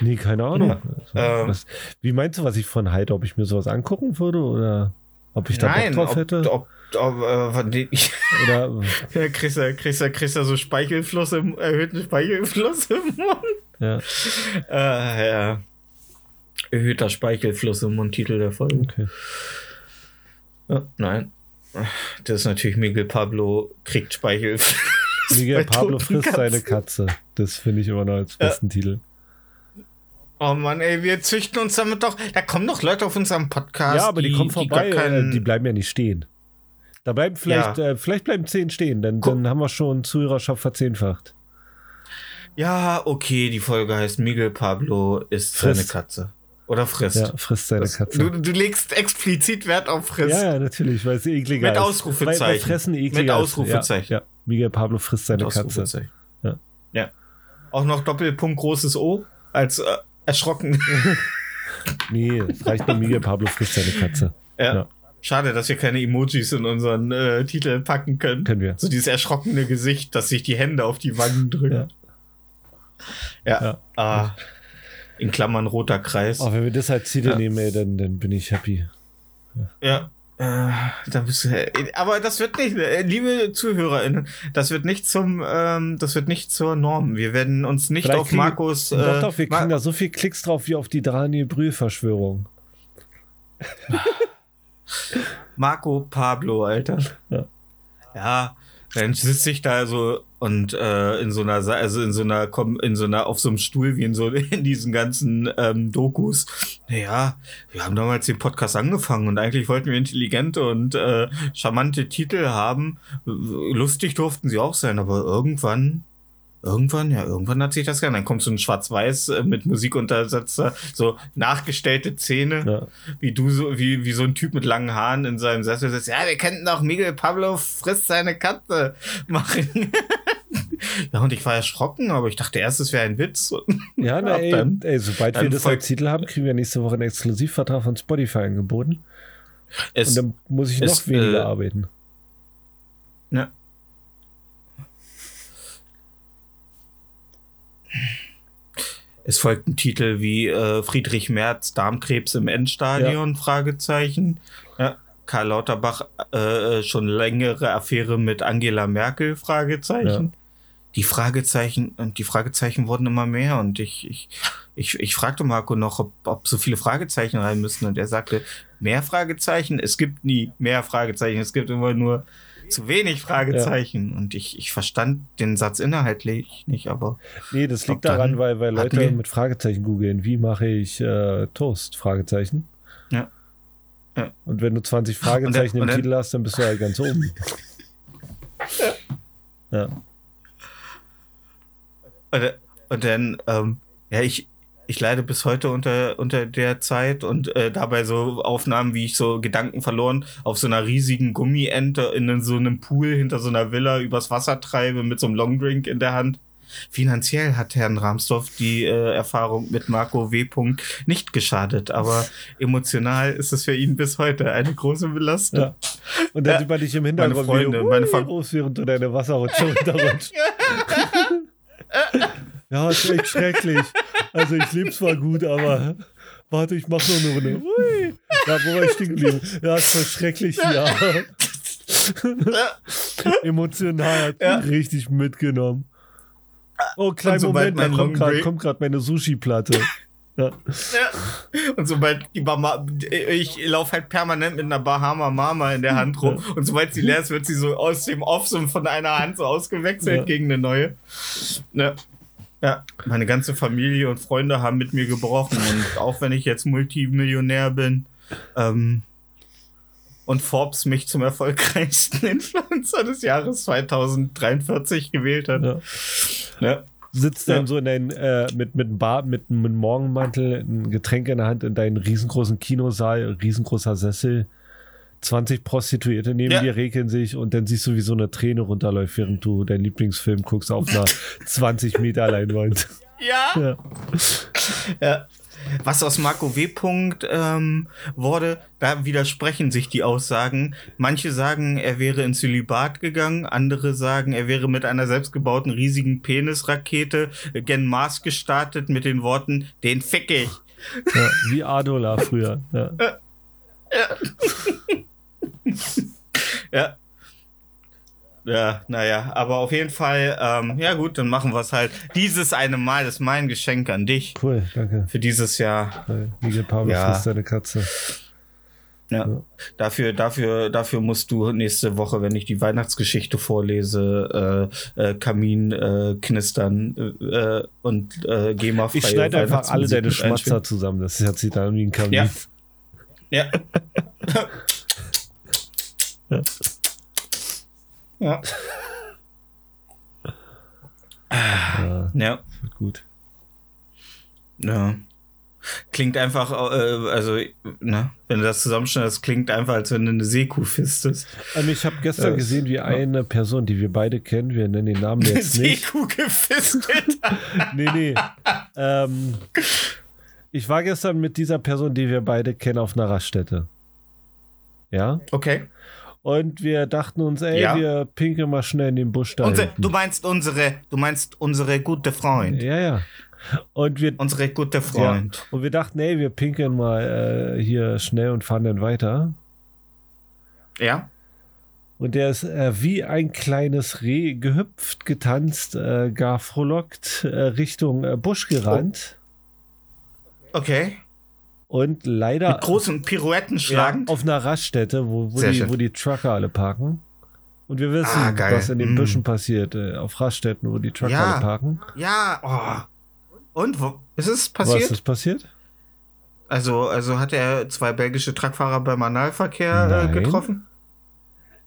Nee, keine Ahnung. Ja, Also, ähm. was, wie meinst du, was ich von halte? Ob ich mir sowas angucken würde oder ob ich da Bock drauf ob, hätte? Ob, ob, äh, Oder Ja, kriegst du, kriegst du, kriegst du so Speichelfluss im, erhöhten Speichelfluss im Mund. ja, Äh, ja. Erhöhter Speichelfluss im Mund, Titel der Folge. okay. Ja, nein. Das ist natürlich Miguel Pablo kriegt Speichel. Miguel Pablo frisst seine. Katze. Das finde ich immer noch als besten Titel. Oh Mann, ey, wir züchten uns damit doch. Da kommen doch Leute auf unserem Podcast. Ja, aber die, kommen vorbei, gar keinen- äh, die bleiben ja nicht stehen. Da bleiben vielleicht, Ja. äh, vielleicht bleiben zehn stehen, Guck. dann haben wir schon Zuhörerschaft verzehnfacht. ja, okay, die Folge heißt Miguel Pablo isst Frisst. seine Katze. Oder frisst. Ja, frisst seine Das- Katze. Du, du legst explizit Wert auf frisst. ja, ja, natürlich, weil es ekliger Mit ist. Ausrufezeichen. Weil, weil Fressen ekliger Mit ist. Ausrufezeichen. Ja, ja. Miguel Pablo frisst seine Katze. Ja. ja. Auch noch Doppelpunkt großes O als äh, erschrocken. Nee, es reicht nur Miguel Pablo frisst seine Katze. ja. Ja. Schade, dass wir keine Emojis in unseren äh, Titel packen können. Können wir. So dieses erschrockene Gesicht, dass sich die Hände auf die Wangen drücken. Ja. Ja. Ah, in Klammern roter Kreis. Auch wenn wir das als Titel Ja. nehmen, ey, dann, dann bin ich happy. Ja. Äh, da bist du, äh, aber das wird nicht, äh, liebe ZuhörerInnen, das wird nicht zum, ähm, das wird nicht zur Norm. Wir werden uns nicht Vielleicht auf kriegen- Markus. Äh, doch, doch, wir Ma- kriegen da so viel Klicks drauf wie auf die Daniel Brühl-Verschwörung. Marco Pablo, Alter. Ja. Ja, dann sitze ich da so und äh, in so einer, also in so einer, in so einer, auf so einem Stuhl wie in so in diesen ganzen ähm, Dokus. Naja, wir haben damals den Podcast angefangen und eigentlich wollten wir intelligente und äh, charmante Titel haben. Lustig durften sie auch sein, aber irgendwann. Irgendwann, ja, irgendwann hat sich das geändert. Dann kommt so ein Schwarz-Weiß äh, mit Musikuntersetzer, so nachgestellte Szene Ja. wie du so, wie, wie so ein Typ mit langen Haaren in seinem Sessel sitzt. Ja, wir könnten doch Miguel Pablo frisst seine Katze machen. ja, und ich war erschrocken, aber ich dachte erst, es wäre ein Witz. Ja, na, ey, dann- ey, sobald wir das als Titel haben, kriegen wir nächste Woche einen Exklusivvertrag von Spotify angeboten. Es, Und dann muss ich es, noch weniger äh, arbeiten. ja. Es folgt ein Titel wie äh, Friedrich Merz, Darmkrebs im Endstadion, Fragezeichen. Ja. Karl Lauterbach, äh, schon längere Affäre mit Angela Merkel, Fragezeichen. die Fragezeichen und die Fragezeichen wurden immer mehr und ich, ich, ich, ich fragte Marco noch, ob, ob so viele Fragezeichen rein müssen und er sagte, mehr Fragezeichen? Es gibt nie mehr Fragezeichen, es gibt immer nur zu wenig Fragezeichen und ich, ich verstand den Satz inhaltlich nicht, aber Nee, das liegt dann daran, weil, weil Leute mit Fragezeichen googeln. Wie mache ich äh, Toast? Fragezeichen. Ja. Ja. Und wenn du 20 Fragezeichen und im dann- Titel hast, dann bist du halt ganz oben. Ja. Und, und dann, ähm, ja, ich, ich leide bis heute unter, unter der Zeit und äh, dabei so Aufnahmen, wie ich so Gedanken verloren auf so einer riesigen Gummiente in so einem Pool hinter so einer Villa übers Wasser treibe mit so einem Longdrink in der Hand. Finanziell hat Herrn Ramsdorff die äh, Erfahrung mit Marco W. Punkt nicht geschadet, aber emotional ist es für ihn bis heute eine große Belastung. ja. Und dann Ja. sieht man dich im Meine Hintergrund, Freunde, wie du meine hui, Fam- groß, während du deine Wasserrutsche runterrutschst. ja, ist echt schrecklich. Also ich lebe zwar gut, aber warte, ich mach noch eine Runde. Ja, wo war ich stehen geblieben? Ja, ist voll schrecklich aber Emotional hat Ja. richtig mitgenommen. Oh, kleinen Moment, da kommt gerade kommt meine Sushi-Platte. Ja. Ja. Und sobald die Mama, ich laufe halt permanent mit einer Bahama Mama in der Hand rum. Und sobald sie leer ist, wird sie so aus dem Off so von einer Hand so ausgewechselt Ja. gegen eine neue. Ja. Ja, meine ganze Familie und Freunde haben mit mir gebrochen. Und auch wenn ich jetzt Multimillionär bin ähm, und Forbes mich zum erfolgreichsten Influencer des Jahres 2043 gewählt hat. Ja. Ja. Sitzt dann Ja. so in dein, äh, mit, mit einem Bar, mit einem Morgenmantel, ein Getränk in der Hand in deinen riesengroßen Kinosaal, riesengroßer Sessel. 20 Prostituierte neben Ja. dir regeln sich und dann siehst du, wie so eine Träne runterläuft, während du deinen Lieblingsfilm guckst auf einer 20 Meter Leinwand. Ja. Ja. Ja. Was aus Marco W. Punkt ähm, wurde, da widersprechen sich die Aussagen. Manche sagen, er wäre ins Zölibat gegangen, andere sagen, er wäre mit einer selbstgebauten riesigen Penisrakete gen Mars gestartet mit den Worten, den fick ich. Ja, wie Adola früher. Ja. Ja. Ja, naja, aber auf jeden Fall, ähm, ja gut, dann machen wir es halt. Dieses eine Mal ist mein Geschenk an dich Cool, danke. für dieses Jahr. Miguel Pablo Ja. frisst deine Katze. Ja. Ja. Dafür, dafür, dafür musst du nächste Woche, wenn ich die Weihnachtsgeschichte vorlese, äh, äh, Kamin äh, knistern äh, äh, und äh, GEMA-freie Ich schneide einfach alle deine Schmatzer zusammen. Das hört sich dann wie ein Kamin. Ja. Ja. ja. Ja, Ja. wird gut. Ja. Klingt einfach, äh, also, ne, wenn du das zusammenschneidest, klingt einfach, als wenn du eine Seekuh fistest. Ähm, ich habe gestern Äh, gesehen, wie eine Person, die wir beide kennen, wir nennen den Namen jetzt nicht. Seekuh gefistet. Nee, nee. ähm, ich war gestern mit dieser Person, die wir beide kennen, auf einer Raststätte. Ja? Okay. Und wir dachten uns, ey, Ja. wir pinkeln mal schnell in den Busch da Unsere, du meinst unsere, du meinst unsere gute Freund. Ja, ja. Und wir, Unsere gute Freund. ja. und wir dachten, ey, wir pinkeln mal äh, hier schnell und fahren dann weiter. Ja? Und der ist äh, wie ein kleines Reh gehüpft, getanzt, äh, gar frohlockt äh, Richtung äh, Busch gerannt. Okay. Und leider Mit großen Pirouetten ja, schlagend. auf einer Raststätte, wo, wo, die, wo die Trucker alle parken. Und wir wissen, Ah, was in den Mm. Büschen passiert, äh, auf Raststätten, wo die Trucker Ja. alle parken. Ja, oh. Und wo ist es Was passiert? ist passiert? Also, also hat er zwei belgische Truckfahrer beim Analverkehr äh, getroffen?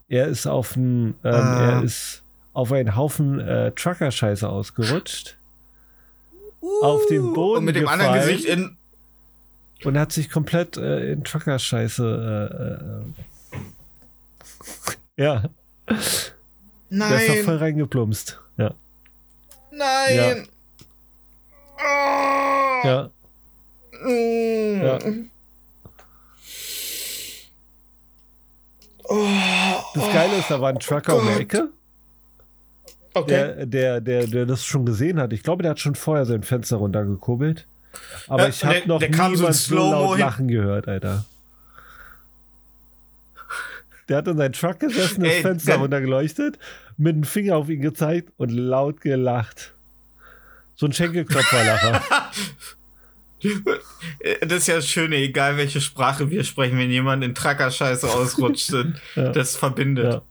Er ist auf einen, ähm, Ah. er ist auf einen Haufen äh, Trucker-Scheiße ausgerutscht Auf den Boden Und mit dem anderen gefallen. Gesicht in. Und hat sich komplett äh, in Trucker-Scheiße. Äh, äh, ja, der ist doch voll Nein! reingeplumpst. Ja. Nein! Oh, Ja, mm. Ja. Oh, das Geile ist, da war ein Trucker um die. Ecke, okay. der, der, der, der das schon gesehen hat. Ich glaube, der hat schon vorher sein Fenster runtergekurbelt. Aber Ja, ich habe noch der so niemand so Slow-Mo laut hin. lachen gehört, Alter. der hat in seinem Truck gesessen, das Ey, Fenster runtergeleuchtet, mit dem Finger auf ihn gezeigt und laut gelacht. So ein Schenkelklopferlacher. Das ist ja das Schöne, egal welche Sprache wir sprechen, wenn jemand in Trackerscheiße ausrutscht, Ja. das verbindet. ja.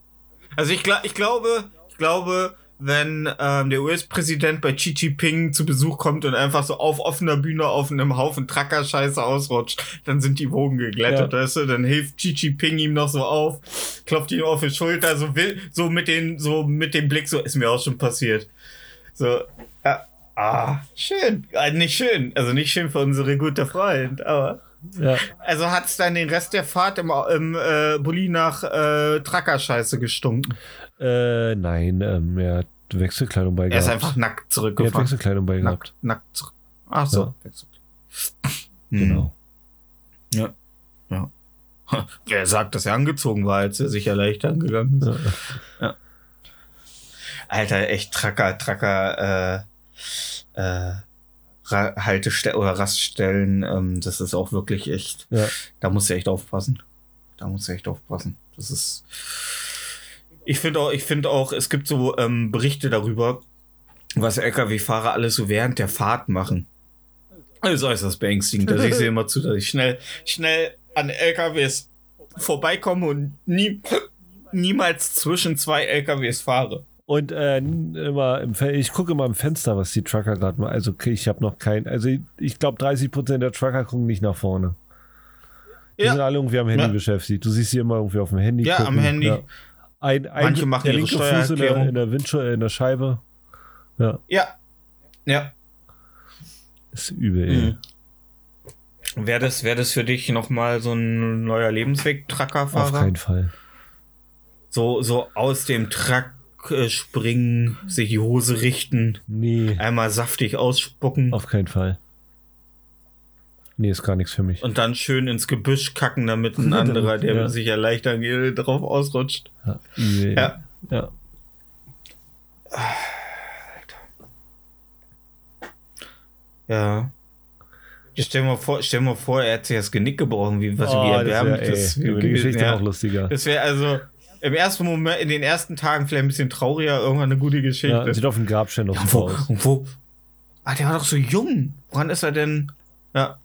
Also ich, ich glaube, ich glaube, wenn ähm, der US-Präsident bei Xi Jinping zu Besuch kommt und einfach so auf offener Bühne auf einem Haufen Trackerscheiße ausrutscht, dann sind die Wogen geglättet, Ja. weißt du? Dann hilft Xi Jinping ihm noch so auf, klopft ihm auf die Schulter, so will, so mit den, so mit dem Blick, so ist mir auch schon passiert. So, ja, ah, schön. Ah, nicht schön, also nicht schön für unsere gute Freund, aber. ja. Also hat es dann den Rest der Fahrt im, im äh, Bulli nach äh, Trackerscheiße gestunken. Äh, nein, ähm, er hat Wechselkleidung bei Er ist einfach nackt er hat zurückgefahren. Wechselkleidung bei. Nackt, nackt zurück. Ach so. Ja. Wechselkleidung. Genau. Ja. Ja. Wer sagt, dass er angezogen war, als er sich erleichtern gegangen ist? Ja. Alter, echt Tracker, Tracker, äh, äh, Haltestellen oder Raststellen, ähm, das ist auch wirklich echt, Ja. da musst du echt aufpassen. Da musst du echt aufpassen. Das ist, ich finde auch, ich finde auch, es gibt so ähm, Berichte darüber, was LKW-Fahrer alles so während der Fahrt machen. Also äußerst beängstigend. Also ich sehe immer zu, dass ich schnell, schnell an LKWs vorbeikomme und nie, niemals zwischen zwei LKWs fahre. Und äh, immer im Fe ich gucke immer im Fenster, was die Trucker gerade machen. Also okay, ich habe noch kein, also ich, ich glaube 30% der Trucker gucken nicht nach vorne. Die Ja. sind alle irgendwie am Handy Ja. beschäftigt. Du siehst sie immer irgendwie auf dem Handy. Ja, am Handy. Ein, ein, Manche machen der ihre linke Fuß in der, in der Windschu in der Scheibe. Ja, Ja. Ja. ist übel, ey. Mhm. Wäre das, wär das für dich nochmal so ein neuer Lebensweg, Auf keinen Fall. So, so aus dem Truck äh, springen, sich die Hose richten, Nee, einmal saftig ausspucken auf keinen Fall. Nee, ist gar nichts für mich. und dann schön ins Gebüsch kacken, damit ein anderer, der Ja. sich erleichtern will, drauf ausrutscht. Ja, übel, Ja. ja. Ja. Ich stell mir vor, stell mir vor, er hat sich das Genick gebrochen, wie, was, Oh, wie das erbärmlich wär, ey, das die Geschichte wäre. noch lustiger. Das wäre also im ersten Moment, in den ersten Tagen vielleicht ein bisschen trauriger, irgendwann eine gute Geschichte. Ja, sieht auf dem Grabstein noch Ja, wo, aus. und wo? Ah, der war doch so jung. Woran ist er denn? Ja.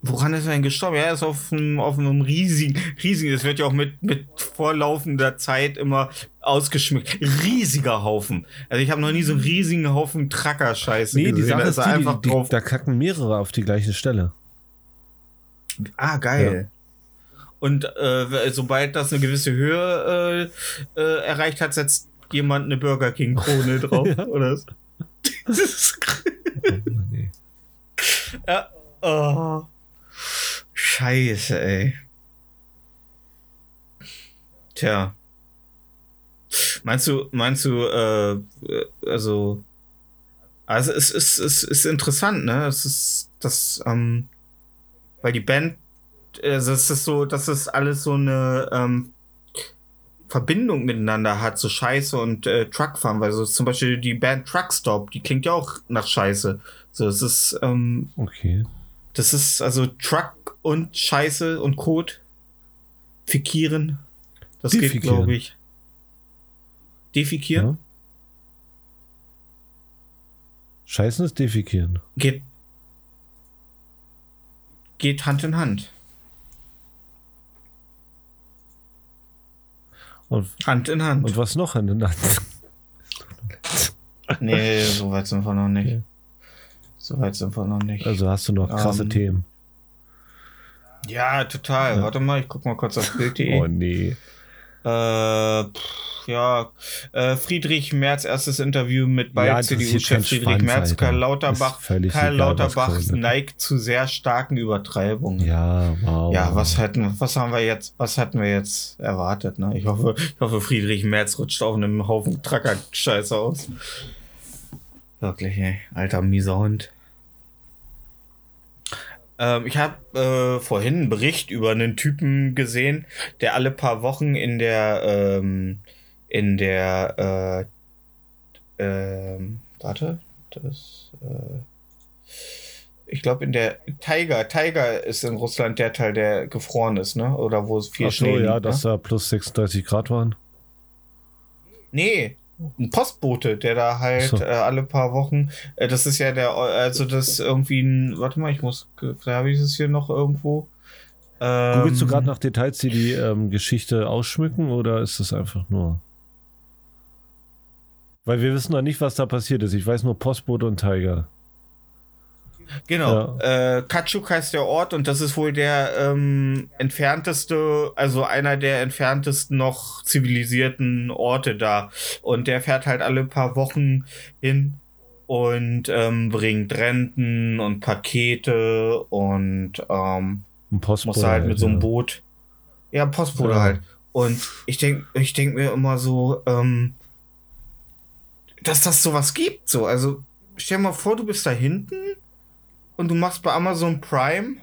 Woran ist er denn gestorben? Ja, er ist auf einem, auf einem riesigen, riesigen, das wird ja auch mit, mit vorlaufender Zeit immer ausgeschmückt. Riesiger Haufen. Also ich habe noch nie so einen riesigen Haufen Tracker-Scheiße Nee, die gesehen. Sache Da ist die, einfach die, die, drauf. da kacken mehrere auf die gleiche Stelle. Ah, geil. Und äh, sobald das eine gewisse Höhe äh, äh, erreicht hat, setzt jemand eine Burger King Krone drauf. Oder so. Das ist nee. Ja. Oh. Scheiße, ey. Tja. Meinst du, meinst du, äh, also, also es ist, es ist interessant, ne? Es ist das, ähm, weil die Band, also es ist so, dass es alles so eine ähm, Verbindung miteinander hat, so Scheiße und äh, Truckfahren, weil so zum Beispiel die Band Truckstop, die klingt ja auch nach Scheiße. So, es ist, ähm, Okay. das ist also Truck und Scheiße und Kot. Fikieren. Das geht, Defikieren. glaube ich. Defikieren? Ja. Scheißen ist defekieren. Geht. Geht Hand in Hand. Und, Hand in Hand. und was noch in den Hand? nee, so weit sind wir noch nicht. Okay. So weit sind wir noch nicht. Also hast du noch krasse Ähm, Themen. Ja, total. Ja. Warte mal, ich guck mal kurz auf Bild.de. Oh nee. Äh, pff, ja, äh, Friedrich Merz erstes Interview mit bei Ja, CDU-Chef Friedrich Merz. Karl Lauterbach, Karl Lauterbach neigt zu sehr starken Übertreibungen. Ja, wow. Ja, was hätten, was haben wir jetzt, was hatten wir jetzt erwartet, ne? Ich hoffe, ich hoffe, Friedrich Merz rutscht auf einem Haufen Tracker-Scheiße aus. Wirklich, ey. Alter, mieser Hund. Ähm, ich habe äh, vorhin einen Bericht über einen Typen gesehen, der alle paar Wochen in der, ähm, in der, äh, ähm, warte, das, Ich glaube, in der Tiger, Tiger ist in Russland der Teil, der gefroren ist, ne? Oder wo es viel Ach so, Schnee ja, liegt, dass ne? da plus 36 Grad waren. Nee, ein Postbote, der da halt so. äh, alle paar Wochen, äh, das ist ja der, also das ist irgendwie ein, warte mal, ich muss, vielleicht habe ich es hier noch irgendwo. Ähm, Googlest du gerade nach Details, die die ähm, Geschichte ausschmücken oder ist das einfach nur? Weil wir wissen noch nicht, was da passiert ist. Ich weiß nur Postbote und Tiger. Genau. Äh, Katschuk heißt der Ort und das ist wohl der ähm, entfernteste, also einer der entferntesten noch zivilisierten Orte da. Und der fährt halt alle paar Wochen hin und ähm, bringt Renten und Pakete und ähm, Ein muss halt mit so einem ja. Boot. Ja, Postbote Ja. halt. Und ich denke ich denk mir immer so, ähm, dass das sowas gibt. So, also stell dir mal vor, du bist da hinten und du machst bei Amazon Prime,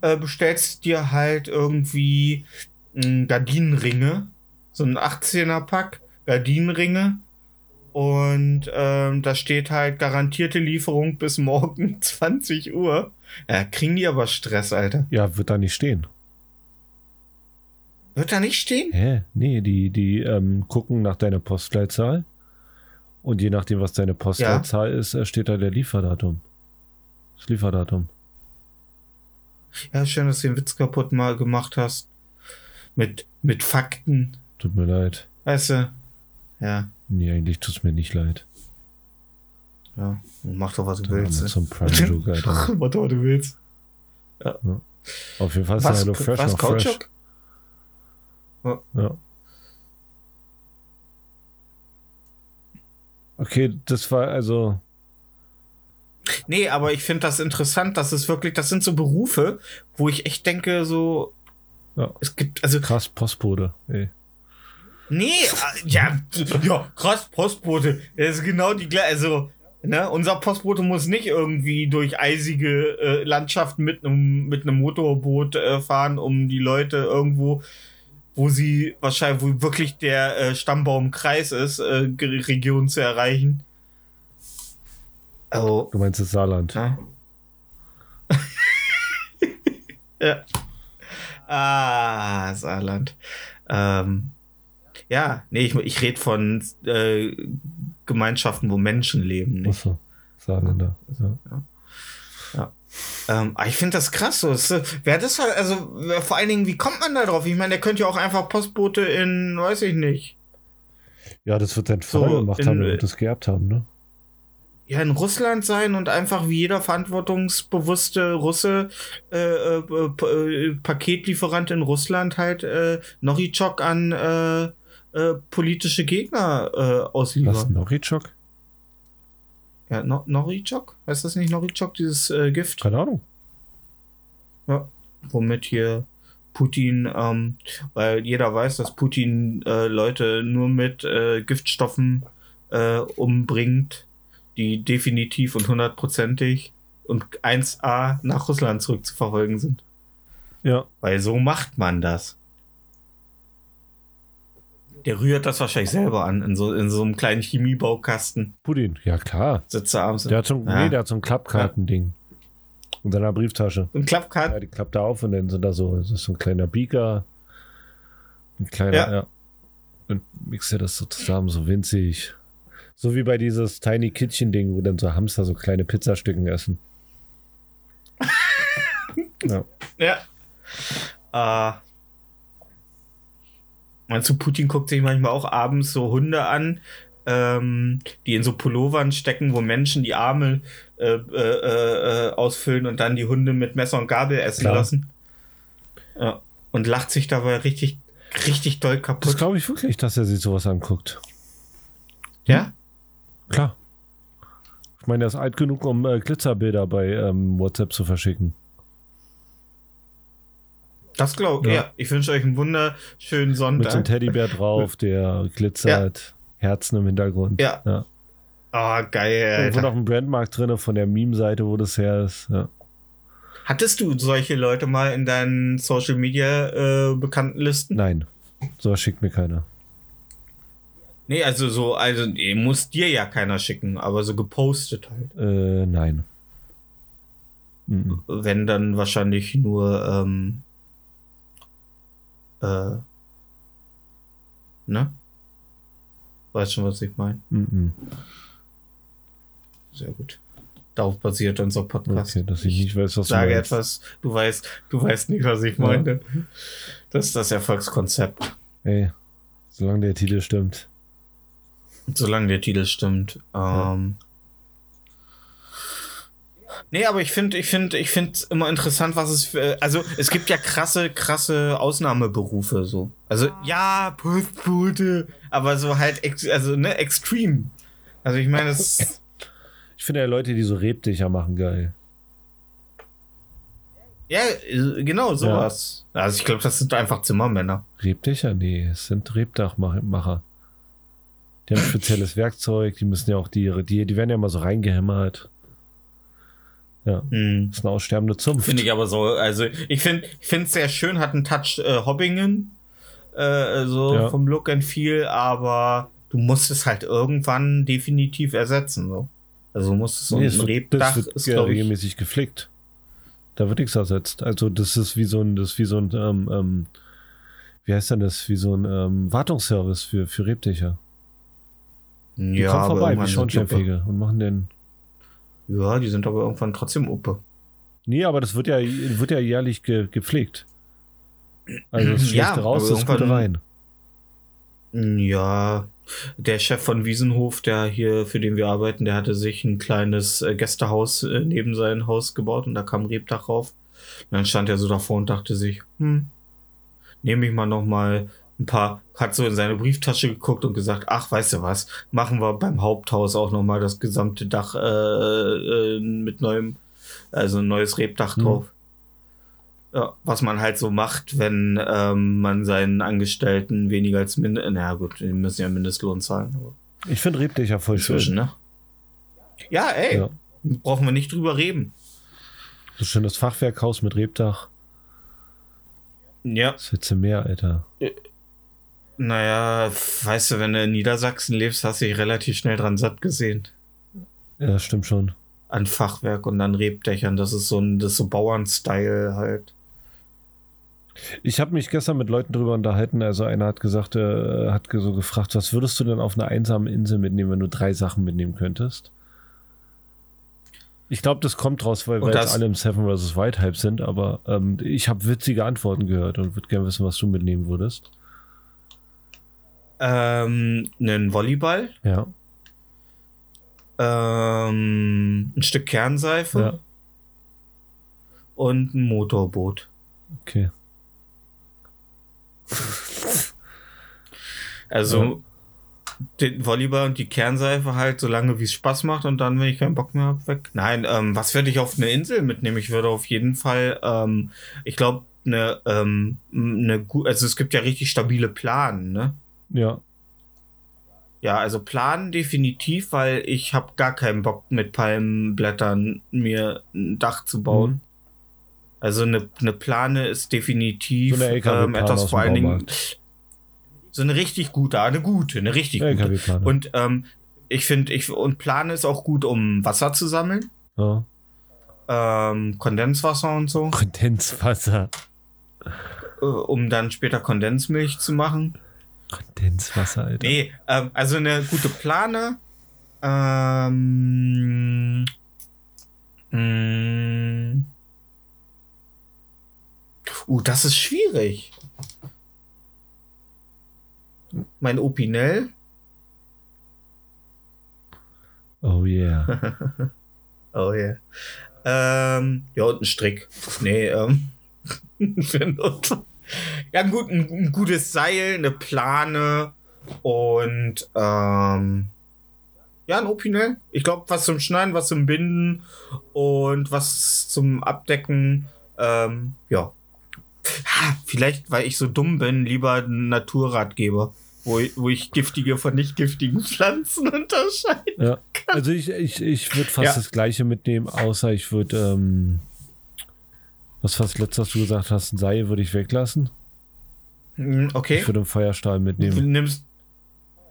äh, bestellst dir halt irgendwie mh, Gardinenringe, so ein 18er Pack Gardinenringe. Und ähm, da steht halt garantierte Lieferung bis morgen 20 Uhr. Ja, kriegen die aber Stress, Alter. Ja, wird da nicht stehen. Wird da nicht stehen? Hä? Nee, die, die ähm, gucken nach deiner Postleitzahl. Und je nachdem, was deine Postleitzahl ist, äh, steht da der Lieferdatum. Das Lieferdatum. Ja, schön, dass du den Witz kaputt mal gemacht hast. Mit, mit Fakten. Tut mir leid. Weißt du? Ja, Nee, eigentlich tut's mir nicht leid. ja. Mach doch, was du willst. zum Prime Joke, Alter. Mach doch, was du willst. Auf jeden Fall ist Was, Hello Fresh was noch fresh. Kautschuk? Ja. Okay, das war also. Nee, aber ich finde das interessant, dass es wirklich, das sind so Berufe, wo ich echt denke, so, Ja. es gibt, also, Krass, Postbote. Ey. nee, äh, ja, ja, krass, Postbote, das ist genau die gleiche, also, ne, unser Postbote muss nicht irgendwie durch eisige äh, Landschaften mit einem mit einem Motorboot äh, fahren, um die Leute irgendwo, wo sie wahrscheinlich, wo wirklich der äh, Stammbaumkreis ist, äh, Region zu erreichen. Also, Du meinst das Saarland. ja. ja. Ah, Saarland. Ähm, ja, nee, ich, ich rede von äh, Gemeinschaften, wo Menschen leben. Nicht? Achso, Saarländer. Ja. Ähm, aber ich finde das krass. So. Wer das also wer- vor allen Dingen, wie kommt man da drauf? Ich meine, der könnte ja auch einfach Postbote in, weiß ich nicht, ja, das wird dein So, Vater gemacht in- haben, wird das geerbt haben, ne? Ja, in Russland sein und einfach wie jeder verantwortungsbewusste Russe äh, äh, äh, Paketlieferant in Russland halt äh, Novichok an äh, äh, politische Gegner äh, Was, ausliefern. Novichok? Ja, no Novichok? Heißt das nicht Novichok, dieses äh, Gift? Keine Ahnung. Ja, womit hier Putin, ähm, weil jeder weiß, dass Putin Leute nur mit Giftstoffen umbringt, die definitiv und hundertprozentig und 1a nach Russland zurückzuverfolgen sind. Ja, Weil so macht man das. Der rührt das wahrscheinlich selber an, in so, in so einem kleinen Chemiebaukasten. Putin. Ja, klar. Sitzt er abends. Der hat so, ein- Ja. nee, der hat so ein Klappkartending. In seiner Brieftasche. ein Klappkart. Ja, die klappt da auf und dann sind da so, das ist so ein kleiner Beaker. Ein kleiner, Ja. ja. Und mixt er das so zusammen, so winzig. So wie bei dieses Tiny Kitchen Ding, wo dann so Hamster so kleine Pizzastücken essen. ja. Ja. Äh, meinst du, Putin guckt sich manchmal auch abends so Hunde an, ähm, die in so Pullovern stecken, wo Menschen die Arme äh, äh, äh, ausfüllen und dann die Hunde mit Messer und Gabel essen Klar. lassen? Ja. Und lacht sich dabei richtig, richtig doll Das kaputt. glaube ich wirklich, dass er sich sowas anguckt. Ja? Klar. Ich meine, er ist alt genug, um äh, Glitzerbilder bei ähm, WhatsApp zu verschicken. Das glaube ich. Ja. Ja. Ich wünsche euch einen wunderschönen Mit so einem Sonntag. Teddybär drauf, der glitzert, Herzen im Hintergrund. Ja. ja. Ah, geil. Irgendwo Alter. noch ein Brandmark drin von der Meme-Seite, wo das her ist. Ja. Hattest du solche Leute mal in deinen Social Media äh, Bekanntenlisten? Nein, sowas schickt mir keiner. Nee, also so, also nee, muss dir ja keiner schicken, aber so gepostet halt. Äh, nein. Mhm. Wenn dann wahrscheinlich nur, ähm, äh, ne? Weißt schon, was ich meine? Mhm. Sehr gut. Darauf basiert unser Podcast. Okay, dass ich nicht weiß, was du sage meinst. etwas, du weißt, du weißt nicht, was ich Ja. meine. Das ist das Erfolgskonzept. Ey, solange der Titel stimmt. Solange der Titel stimmt. Ja. Ähm, Nee, aber ich finde, ich finde, ich finde es immer interessant, was es für, also es gibt ja krasse, krasse Ausnahmeberufe so. Also ja, Postbote, aber so halt, also ne, extrem. Also ich meine, es, Ich finde ja Leute, die so Rebdicher machen, geil. ja, genau sowas. Also ich glaube, das sind einfach Zimmermänner. Rebdicher? Nee, es sind Rebdachmacher. Die haben spezielles Werkzeug, die müssen ja auch die, die, die werden ja immer so reingehämmert. Ja, Hm. das ist eine aussterbende Zunft. Finde ich aber so, also ich finde ich finde es sehr schön, hat einen Touch äh, Hobbingen, äh, so Ja. vom Look and Feel, aber du musst es halt irgendwann definitiv ersetzen. So. Also musst es so Nee, ein Rebdach das wird ist, ja regelmäßig geflickt. Da wird nichts ersetzt. Also das ist wie so ein, das wie so ein, ähm, ähm, wie heißt denn das? Wie so ein ähm, Wartungsservice für, für Rebdicher. Die Ja, kommen vorbei, wie. Schornsteinfeger und machen den. Ja, die sind aber irgendwann trotzdem Uppe. Nee, aber das wird ja, wird ja jährlich ge, gepflegt. Also das Ja, raus, das Gute rein. Ja, der Chef von Wiesenhof, der hier, für den wir arbeiten, der hatte sich ein kleines äh, Gästehaus äh, neben sein Haus gebaut und da kam Rebdach rauf. Und dann stand er so davor und dachte sich, hm, nehme ich mal noch mal ein paar, hat so in seine Brieftasche geguckt und gesagt, ach, weißt du was, machen wir beim Haupthaus auch noch mal das gesamte Dach äh, äh, mit neuem, also ein neues Rebdach Hm. drauf. Ja, was man halt so macht, wenn ähm, man seinen Angestellten weniger als Mindest, na gut, die müssen ja Mindestlohn zahlen. Ich finde Rebdicher voll schön. ne? Ja, ey, Ja. brauchen wir nicht drüber reden. So schönes Fachwerkhaus mit Rebdach. Ja, Das hättest du mehr, Alter. Naja, weißt du, wenn du in Niedersachsen lebst, hast du dich relativ schnell dran satt gesehen. Ja, stimmt schon. An Fachwerk und an Rebdächern. Das ist so ein, das ist so Bauernstyle halt. Ich habe mich gestern mit Leuten drüber unterhalten. Also einer hat gesagt, äh, hat so gefragt, was würdest du denn auf einer einsamen Insel mitnehmen, wenn du drei Sachen mitnehmen könntest? Ich glaube, das kommt raus, weil, weil alle im Seven vs. White Hype sind, aber ähm, ich habe witzige Antworten gehört und würde gerne wissen, was du mitnehmen würdest. Ähm, einen Volleyball, Ja. ähm, ein Stück Kernseife Ja. und ein Motorboot. Okay. Also Ja. den Volleyball und die Kernseife halt so lange, wie es Spaß macht und dann, wenn ich keinen Bock mehr habe, weg. Nein, ähm, was würde ich auf eine Insel mitnehmen? Ich würde auf jeden Fall, ähm, ich glaube, eine, ähm, eine also es gibt ja richtig stabile Planen, ne? Ja. Ja, also Planen definitiv, weil ich habe gar keinen Bock mit Palmenblättern mir ein Dach zu bauen. Mhm. Also eine, eine Plane ist definitiv So eine ähm, etwas vor allen Dingen so eine richtig gute, eine gute, eine richtig gute. LKW-Planer. Und ähm, ich finde, ich und Plane ist auch gut, um Wasser zu sammeln, Ja. ähm, Kondenswasser und so, Kondenswasser. äh, um dann später Kondensmilch zu machen. Kondenswasser, Alter. Nee, ähm, also eine gute Plane. Ähm, mh, uh, das ist schwierig. Mein Opinel. Oh yeah. Oh yeah. Ähm, ja, und ein Strick. Nee, ähm. ja, gut, ein, ein gutes Seil, eine Plane und ähm, ja, ein Opinel. Ich glaube, was zum Schneiden, was zum Binden und was zum Abdecken. Ähm, ja. Vielleicht, weil ich so dumm bin, lieber ein Naturratgeber, wo ich, wo ich giftige von nicht giftigen Pflanzen unterscheide. Ja. Also ich, ich, ich würde fast Ja. das gleiche mitnehmen, außer ich würde, ähm, was was letztes was du gesagt hast, ein Seil würde ich weglassen. Hm, Okay. Ich würde einen Feuerstahl Du mitnehmen. nimmst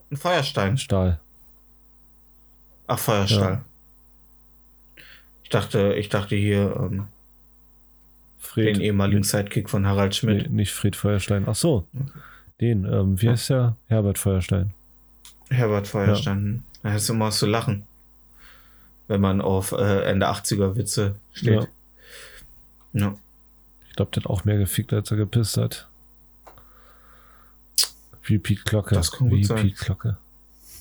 einen Feuerstein. Stahl. Ach, Feuerstahl. Ich dachte, ich dachte hier ähm, Fred. den ehemaligen Sidekick von Harald Schmidt. Nee, nicht Fred Feuerstein. Ach so. Den, ähm, wie heißt der? Herbert Feuerstein. Herbert Feuerstein. Da ist immer was zu lachen. Wenn man auf äh, Ende 80er Witze steht. Ja. Ich glaube, der hat auch mehr gefickt, als er gepisst hat. Wie Pete Glocke. Das kann gut Wie sein. Pete Glocke.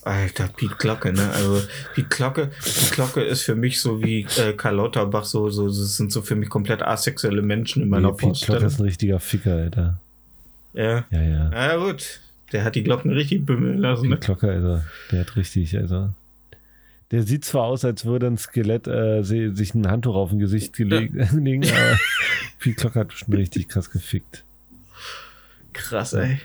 Alter, Piet Glocke, ne? Also Piet Glocke, Piet Glocke ist für mich so wie äh, Karl Lauterbach, so, so, das sind so für mich komplett asexuelle Menschen in meiner Nee, Pete Glocke ist ein richtiger Ficker, Alter. Ja. Ja, ja. ja, gut. Der hat die Glocken richtig bümmeln lassen, Pete ne? Glocke, also, der hat richtig, also. Der sieht zwar aus, als würde ein Skelett äh, sich ein Handtuch auf dem Gesicht geleg- legen, aber Pete Glocke hat bestimmt richtig krass gefickt. Krass, ey.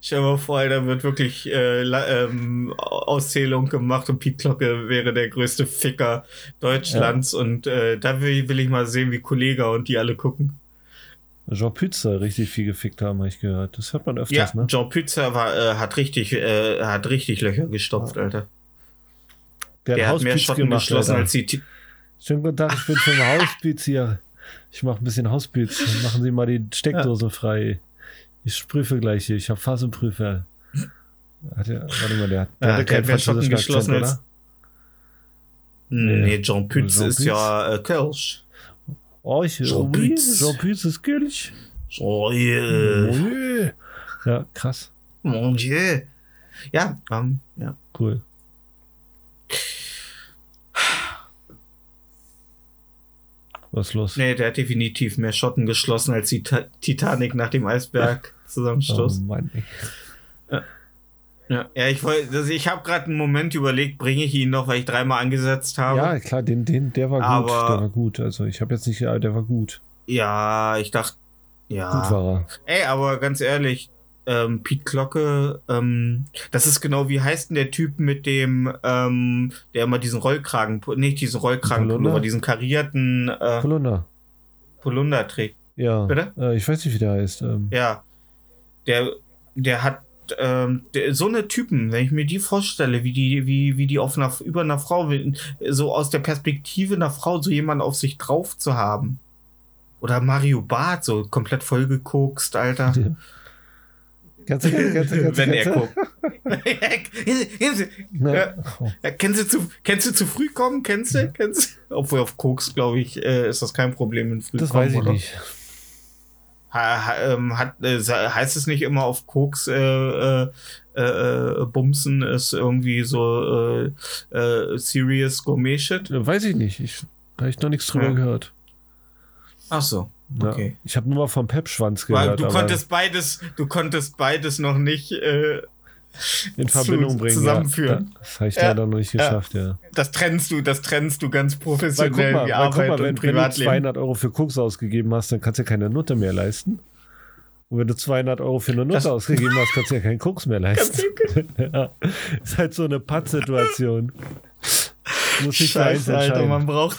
Stell dir mal vor, da wird wirklich äh, ähm, Auszählung gemacht und Piet Glocke wäre der größte Ficker Deutschlands und äh, da will, will ich mal sehen, wie Kollega und die alle gucken. Jean Pütz soll richtig viel gefickt haben, habe ich gehört. Das hört man öfters, Ja, ne? Jean Pützer war, äh, hat richtig, äh, hat richtig Löcher gestopft, Alter. Der hat mehr Schotten geschlossen Alter. als die. Schönen guten Tag, ich bin vom Hauspütz hier. Ich mache ein bisschen Hauspütz. Machen Sie mal die Steckdose frei. Ich prüfe gleich hier. Ich habe Phasenprüfer. Hat der, warte mal, der, hat- der Ja, der keinen mehr Schotten geschlossen Akzent, als- oder? Nee, Jean Pütz Jean ist Pütz? ja äh, Kölsch. Oh, ich, Jean Pütz. Jean Pütz ist Kölsch. Oh, yeah. Oui. Ja, krass. Mon Dieu. Ja, ähm, ja. Cool. Was ist los? Nee, der hat definitiv mehr Schotten geschlossen als die Ta Titanic nach dem Eisberg oh. Mann. Ja, ja ich wollte, also ich habe gerade einen Moment überlegt, bringe ich ihn noch, weil ich dreimal angesetzt habe. Ja, klar, den, den, der war gut. Aber- Der war gut. Also ich habe jetzt nicht, der war gut. Ja, ich dachte, ja. Gut war er. Ey, aber ganz ehrlich, ähm, Piet Glocke, ähm, das ist genau wie heißt denn der Typ mit dem, ähm, der immer diesen Rollkragen, nicht diesen Rollkragen, Polunder? aber diesen karierten äh, Polunder. Polunder trägt. Ja. Bitte? Äh, ich weiß nicht, wie der heißt. Ähm, Ja, der, der hat ähm, so eine Typen, wenn ich mir die vorstelle, wie die, wie, wie die auf einer, über einer Frau, so aus der Perspektive einer Frau, so jemanden auf sich drauf zu haben. Oder Mario Barth, so komplett vollgekokst, Alter. Kannst du, kannst du, kannst wenn er guckt. Ja. Ja, kennst, du zu, kennst du zu früh kommen? Kennst du? Kennst du? Obwohl auf Koks, glaube ich, äh, ist das kein Problem in früh das kommen, weiß ich oder? nicht. Ähm, hat, äh, heißt es nicht immer auf Koks äh, äh, äh, Bumsen ist irgendwie so äh, serious Gourmet Shit? Weiß ich nicht. Ich habe ich noch nichts drüber Ja. gehört. Ach so, Ja. okay. Ich habe nur mal vom Pepschwanz Weil gehört. du aber konntest beides, du konntest beides noch nicht äh, in zu- Verbindung bringen. zusammenführen. Ja, das habe ich Ja. leider noch nicht geschafft, ja. das trennst du, das trennst du ganz Weil guck professionell mal, weil, guck mal und wenn, wenn du Privatleben. 200 Euro für Koks ausgegeben hast, dann kannst du ja keine Nutte mehr leisten. Und wenn du 200 Euro für eine Nutte Das- ausgegeben hast, kannst du ja keinen Koks mehr leisten. ja. Ist halt so eine Pattsituation. Muss ich Scheiße, Alter, man braucht,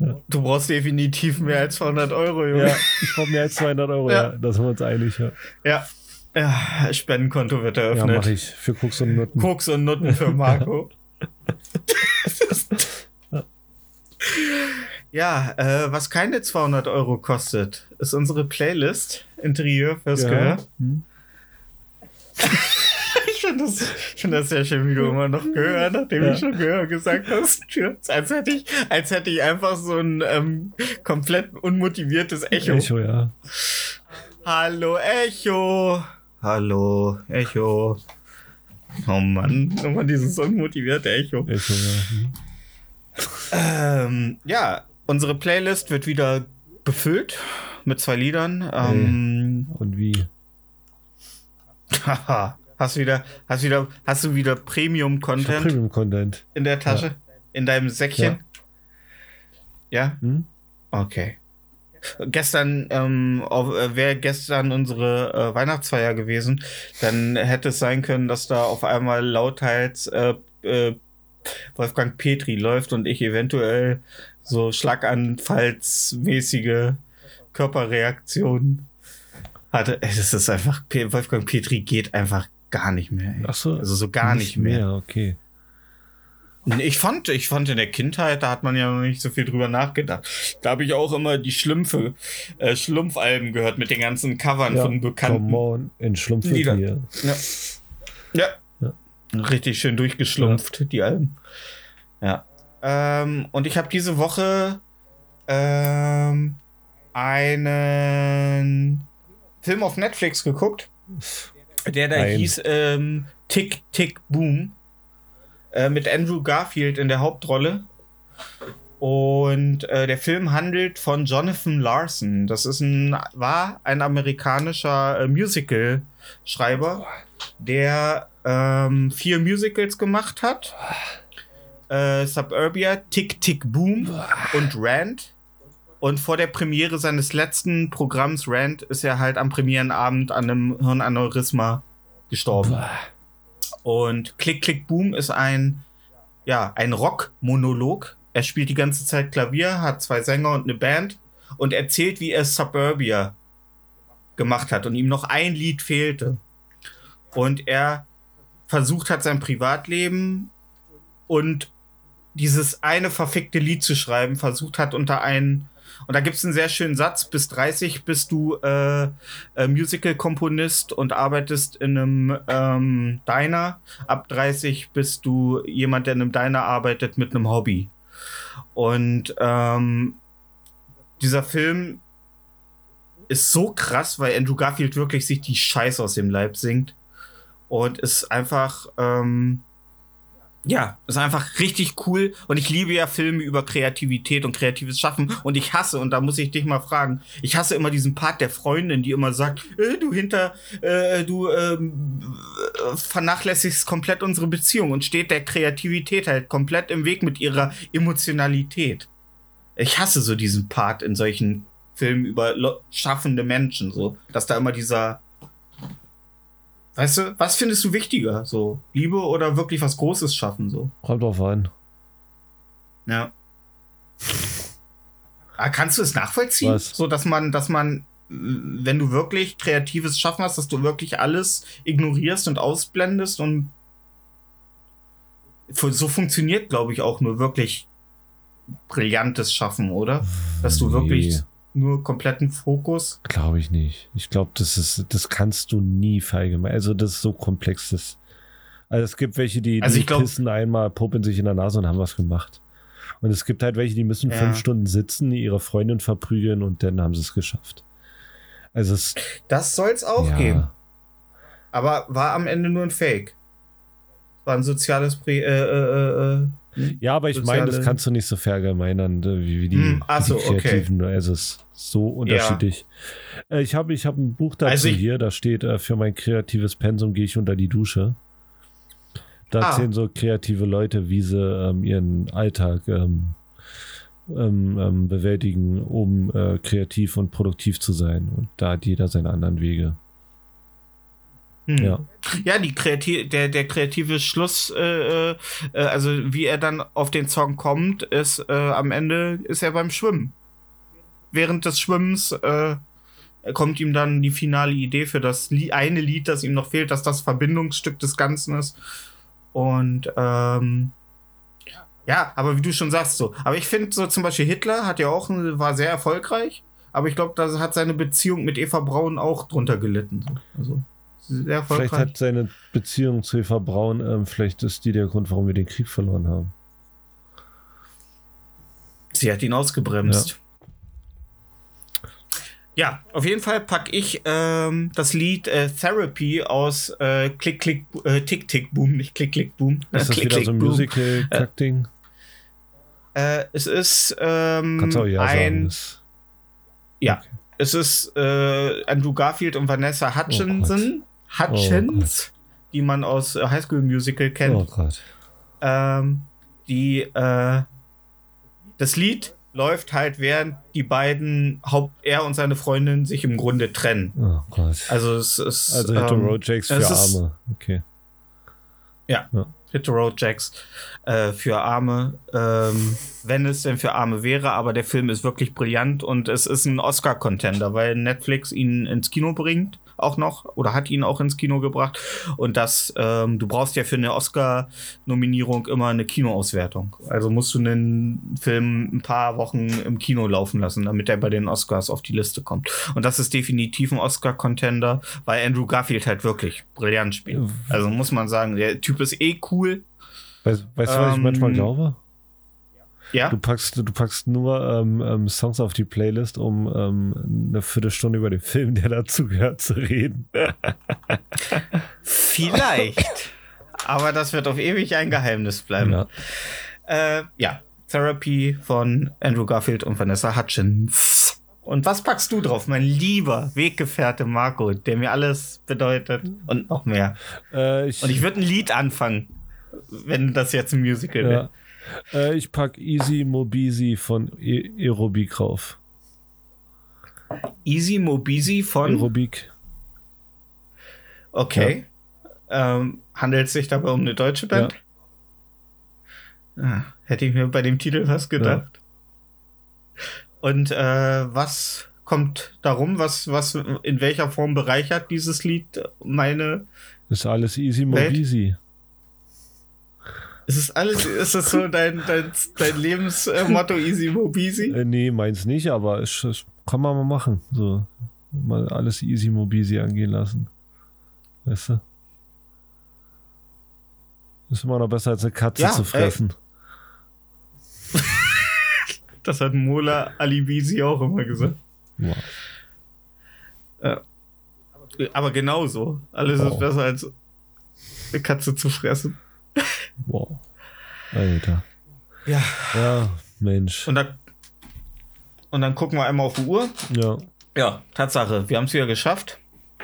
du brauchst definitiv mehr als 200 Euro, Junge. Ja, ich brauche mehr als 200 Euro, ja. Ja. Da sind wir uns einig, ja. Ja. ja Spendenkonto wird Ja, eröffnet. mache ich. Für Koks und Nutten. Koks und Nutten für Marco. ja, äh, was keine 200 Euro kostet, ist unsere Playlist Interieur fürs Gehör. Hm. Ich finde das, find das sehr schön, wie du immer noch Gehör, nachdem Ja. ich schon Gehör gesagt hast. Als hätte ich, als hätte ich einfach so ein ähm, komplett unmotiviertes Echo. Echo, ja. Hallo Echo. Hallo Echo. Oh Mann, nochmal dieses unmotivierte Echo. Echo, ja. Hm. Ähm, ja, unsere Playlist wird wieder befüllt mit zwei Liedern. Ähm, Und wie? haha, hast wieder, hast wieder, hast du wieder Premium-Content Premium-Content. in der Tasche? In deinem Säckchen? Ja? Hm? Okay. Gestern, ähm, äh, wäre gestern unsere äh, Weihnachtsfeier gewesen, dann hätte es sein können, dass da auf einmal lauthals äh, äh, Wolfgang Petri läuft und ich eventuell so schlaganfallsmäßige Körperreaktionen hatte. Das ist einfach, Wolfgang Petri geht einfach gar nicht mehr. Ey. Ach so. Also so gar nicht, mehr. okay. Ich fand, ich fand in der Kindheit, da hat man ja noch nicht so viel drüber nachgedacht. Da habe ich auch immer die Schlümpfe, äh, Schlumpfalben gehört mit den ganzen Covern Ja, von bekannten. Come on, entschlumpfe Lieder. dir. Ja. ja. Richtig schön durchgeschlumpft, die Alben. Ja. Ähm, und ich habe diese Woche ähm, einen Film auf Netflix geguckt, der da Ein. hieß ähm, Tick, Tick, Boom. Äh, mit Andrew Garfield in der Hauptrolle. Und äh, der Film handelt von Jonathan Larson. Das ist ein, war ein amerikanischer äh, Musical-Schreiber, der ähm, vier Musicals gemacht hat. Äh, Suburbia, Tick Tick Boom und Rand. Und vor der Premiere seines letzten Programms Rand ist er halt am Premierenabend an einem Hirnaneurysma gestorben. Und Klick Klick Boom ist ein ja, ein Rock-Monolog. Er spielt die ganze Zeit Klavier, hat zwei Sänger und eine Band und erzählt, wie er Suburbia gemacht hat und ihm noch ein Lied fehlte. Und er versucht hat, sein Privatleben und dieses eine verfickte Lied zu schreiben, versucht hat unter einen. Und da gibt es einen sehr schönen Satz: bis 30 bist du äh, äh, Musical-Komponist und arbeitest in einem ähm, Diner. Ab 30 bist du jemand, der in einem Diner arbeitet mit einem Hobby. Und ähm, dieser Film ist so krass, weil Andrew Garfield wirklich sich die Scheiße aus dem Leib singt. Und ist einfach, ähm, ja, ist einfach richtig cool. Und ich liebe ja Filme über Kreativität und kreatives Schaffen. Und ich hasse, und da muss ich dich mal fragen, ich hasse immer diesen Part der Freundin, die immer sagt, äh, du hinter, äh, du äh, vernachlässigst komplett unsere Beziehung und steht der Kreativität halt komplett im Weg mit ihrer Emotionalität. Ich hasse so diesen Part in solchen Filmen über schaffende Menschen, so, dass da immer dieser Weißt du, was findest du wichtiger? So, Liebe oder wirklich was Großes schaffen? So, Kommt drauf an. ja. Ah, kannst du es nachvollziehen? Was? So, dass man, dass man, äh, wenn du wirklich kreatives Schaffen hast, dass du wirklich alles ignorierst und ausblendest und so funktioniert, glaube ich, auch nur wirklich brillantes Schaffen, oder? Dass du wirklich Nee. Nur kompletten Fokus. Glaube ich nicht. Ich glaube, das ist, das kannst du nie verallgemeinern. Also, das ist so komplex. Das, also, es gibt welche, die, Also die glaub- pissen einmal, puppen sich in der Nase und haben was gemacht. Und es gibt halt welche, die müssen Ja. fünf Stunden sitzen, ihre Freundin verprügeln und dann haben sie es geschafft. Also, es Das soll es auch ja, geben. Aber war am Ende nur ein Fake. War ein soziales Pri äh, äh, äh, äh, Ja, aber ich meine, das kannst du nicht so verallgemeinern, äh, wie, wie die, Hm, ach wie so, die okay. Kreativen. Also, es ist so unterschiedlich. Äh, ich habe ich hab ein Buch dazu Also hier, da steht, äh, für mein kreatives Pensum gehe ich unter die Dusche. Da Ah. erzählen so kreative Leute, wie sie ähm, ihren Alltag ähm, ähm, ähm, bewältigen, um äh, kreativ und produktiv zu sein. Und da hat jeder seine anderen Wege. Hm. Ja. Ja, die kreativ der, der kreative Schluss, äh, äh, also wie er dann auf den Song kommt, ist äh, am Ende ist er beim Schwimmen. Während des Schwimmens äh, kommt ihm dann die finale Idee für das Lie eine Lied, das ihm noch fehlt, dass das Verbindungsstück des Ganzen ist. Und ähm, ja, aber wie du schon sagst, so. Aber ich finde so zum Beispiel Hitler hat ja auch war sehr erfolgreich, aber ich glaube, da hat seine Beziehung mit Eva Braun auch drunter gelitten. So. Also sehr erfolgreich. Vielleicht hat seine Beziehung zu Eva Braun, ähm, vielleicht ist die der Grund, warum wir den Krieg verloren haben. Sie hat ihn ausgebremst. Ja, auf jeden Fall packe ich ähm, das Lied äh, Therapy aus äh, Klick, Klick, äh, Tick, Tick, Boom, nicht Klick, Klick, Boom. Ist das Klick, wieder Klick, so ein. Musical-Kack-Ding? Äh, es ist ähm, Kannst auch ja sagen. ein, das- ja, es ist äh, Andrew Garfield und Vanessa Hutchinson, Hutchins, die man aus äh, High School Musical kennt. Oh Gott. ähm, die äh, das Lied läuft halt, während die beiden Haupt er und seine Freundin sich im Grunde trennen. Oh Gott. Also es ist Also Hetero ähm, Jakes für es ist- Arme. Okay. Hetero Jacks äh, für Arme, ähm, wenn es denn für Arme wäre, aber der Film ist wirklich brillant und es ist ein Oscar-Contender, weil Netflix ihn ins Kino bringt, auch noch oder hat ihn auch ins Kino gebracht. Und das, ähm, du brauchst ja für eine Oscar-Nominierung immer eine Kinoauswertung. Also musst du einen Film ein paar Wochen im Kino laufen lassen, damit er bei den Oscars auf die Liste kommt. Und das ist definitiv ein Oscar-Contender, weil Andrew Garfield halt wirklich brillant spielt. Also muss man sagen, der Typ ist eh cool. Weißt, weißt du, was ich Ähm, manchmal glaube? Ja, Du packst, du packst nur ähm, ähm, Songs auf die Playlist, um ähm, eine Viertelstunde über den Film, der dazu gehört, zu reden. vielleicht. Aber das wird auf ewig ein Geheimnis bleiben. Ja. Äh, ja, Therapy von Andrew Garfield und Vanessa Hutchins. Und was packst du drauf, mein lieber Weggefährte Marco, der mir alles bedeutet und noch mehr? Äh, ich, Und ich würde ein Lied anfangen, wenn das jetzt ein Musical ja. wäre. Äh, ich pack Easy Mobisi von e Aerobik rauf. Easy Mobisi von. Aerobik. Okay. Ähm, handelt es sich dabei um eine deutsche Band? Ah, hätte ich mir bei dem Titel was gedacht. Und äh, was kommt darum? Was, was in welcher Form bereichert dieses Lied meine? Ist alles Easy Welt? Mobisi. Ist es alles? Ist es so dein, dein, dein Lebensmotto Easy Mobisi? Äh, nee, meins nicht, aber es, es kann man mal machen. So. Mal alles Easy Mobisi angehen lassen. Weißt du? Ist immer noch besser als eine Katze Ja, zu fressen. Das hat Mola Alibisi auch immer gesagt. Wow. Aber genauso. Alles Wow. ist besser als eine Katze zu fressen. Wow. Alter. Ja. Ja, Mensch. Und dann, und dann gucken wir einmal auf die Uhr. Ja, Ja, Tatsache, wir haben es wieder geschafft.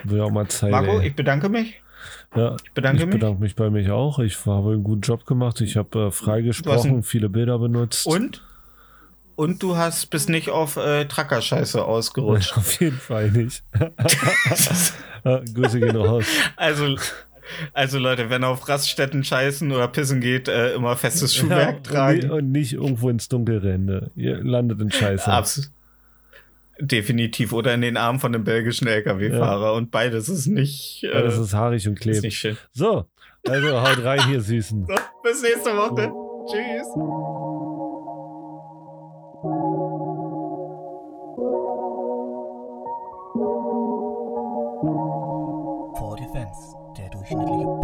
will auch mal Zeit. Marco, ey. ich bedanke mich. ja, Ich bedanke ich mich. bedanke mich bei mich auch. Ich habe einen guten Job gemacht. Ich habe äh, freigesprochen, viele Bilder benutzt. Und? Und du hast bist nicht auf äh, Trackerscheiße ausgerutscht. Auf jeden Fall nicht. Ja, Grüße gehen raus. also, also Leute, wenn ihr auf Raststätten scheißen oder pissen geht, äh, immer festes Schuhwerk Ja, tragen. Und, nicht, irgendwo ins Dunkel rennen. Ihr landet in Scheiße. Abs Definitiv. Oder in den Armen von einem belgischen LKW-Fahrer. Und beides ist nicht, äh, Alles ist haarig und ist klebt. nicht schön. So, also haut rein hier, Süßen. So, bis nächste Woche. Tschüss. Shut up.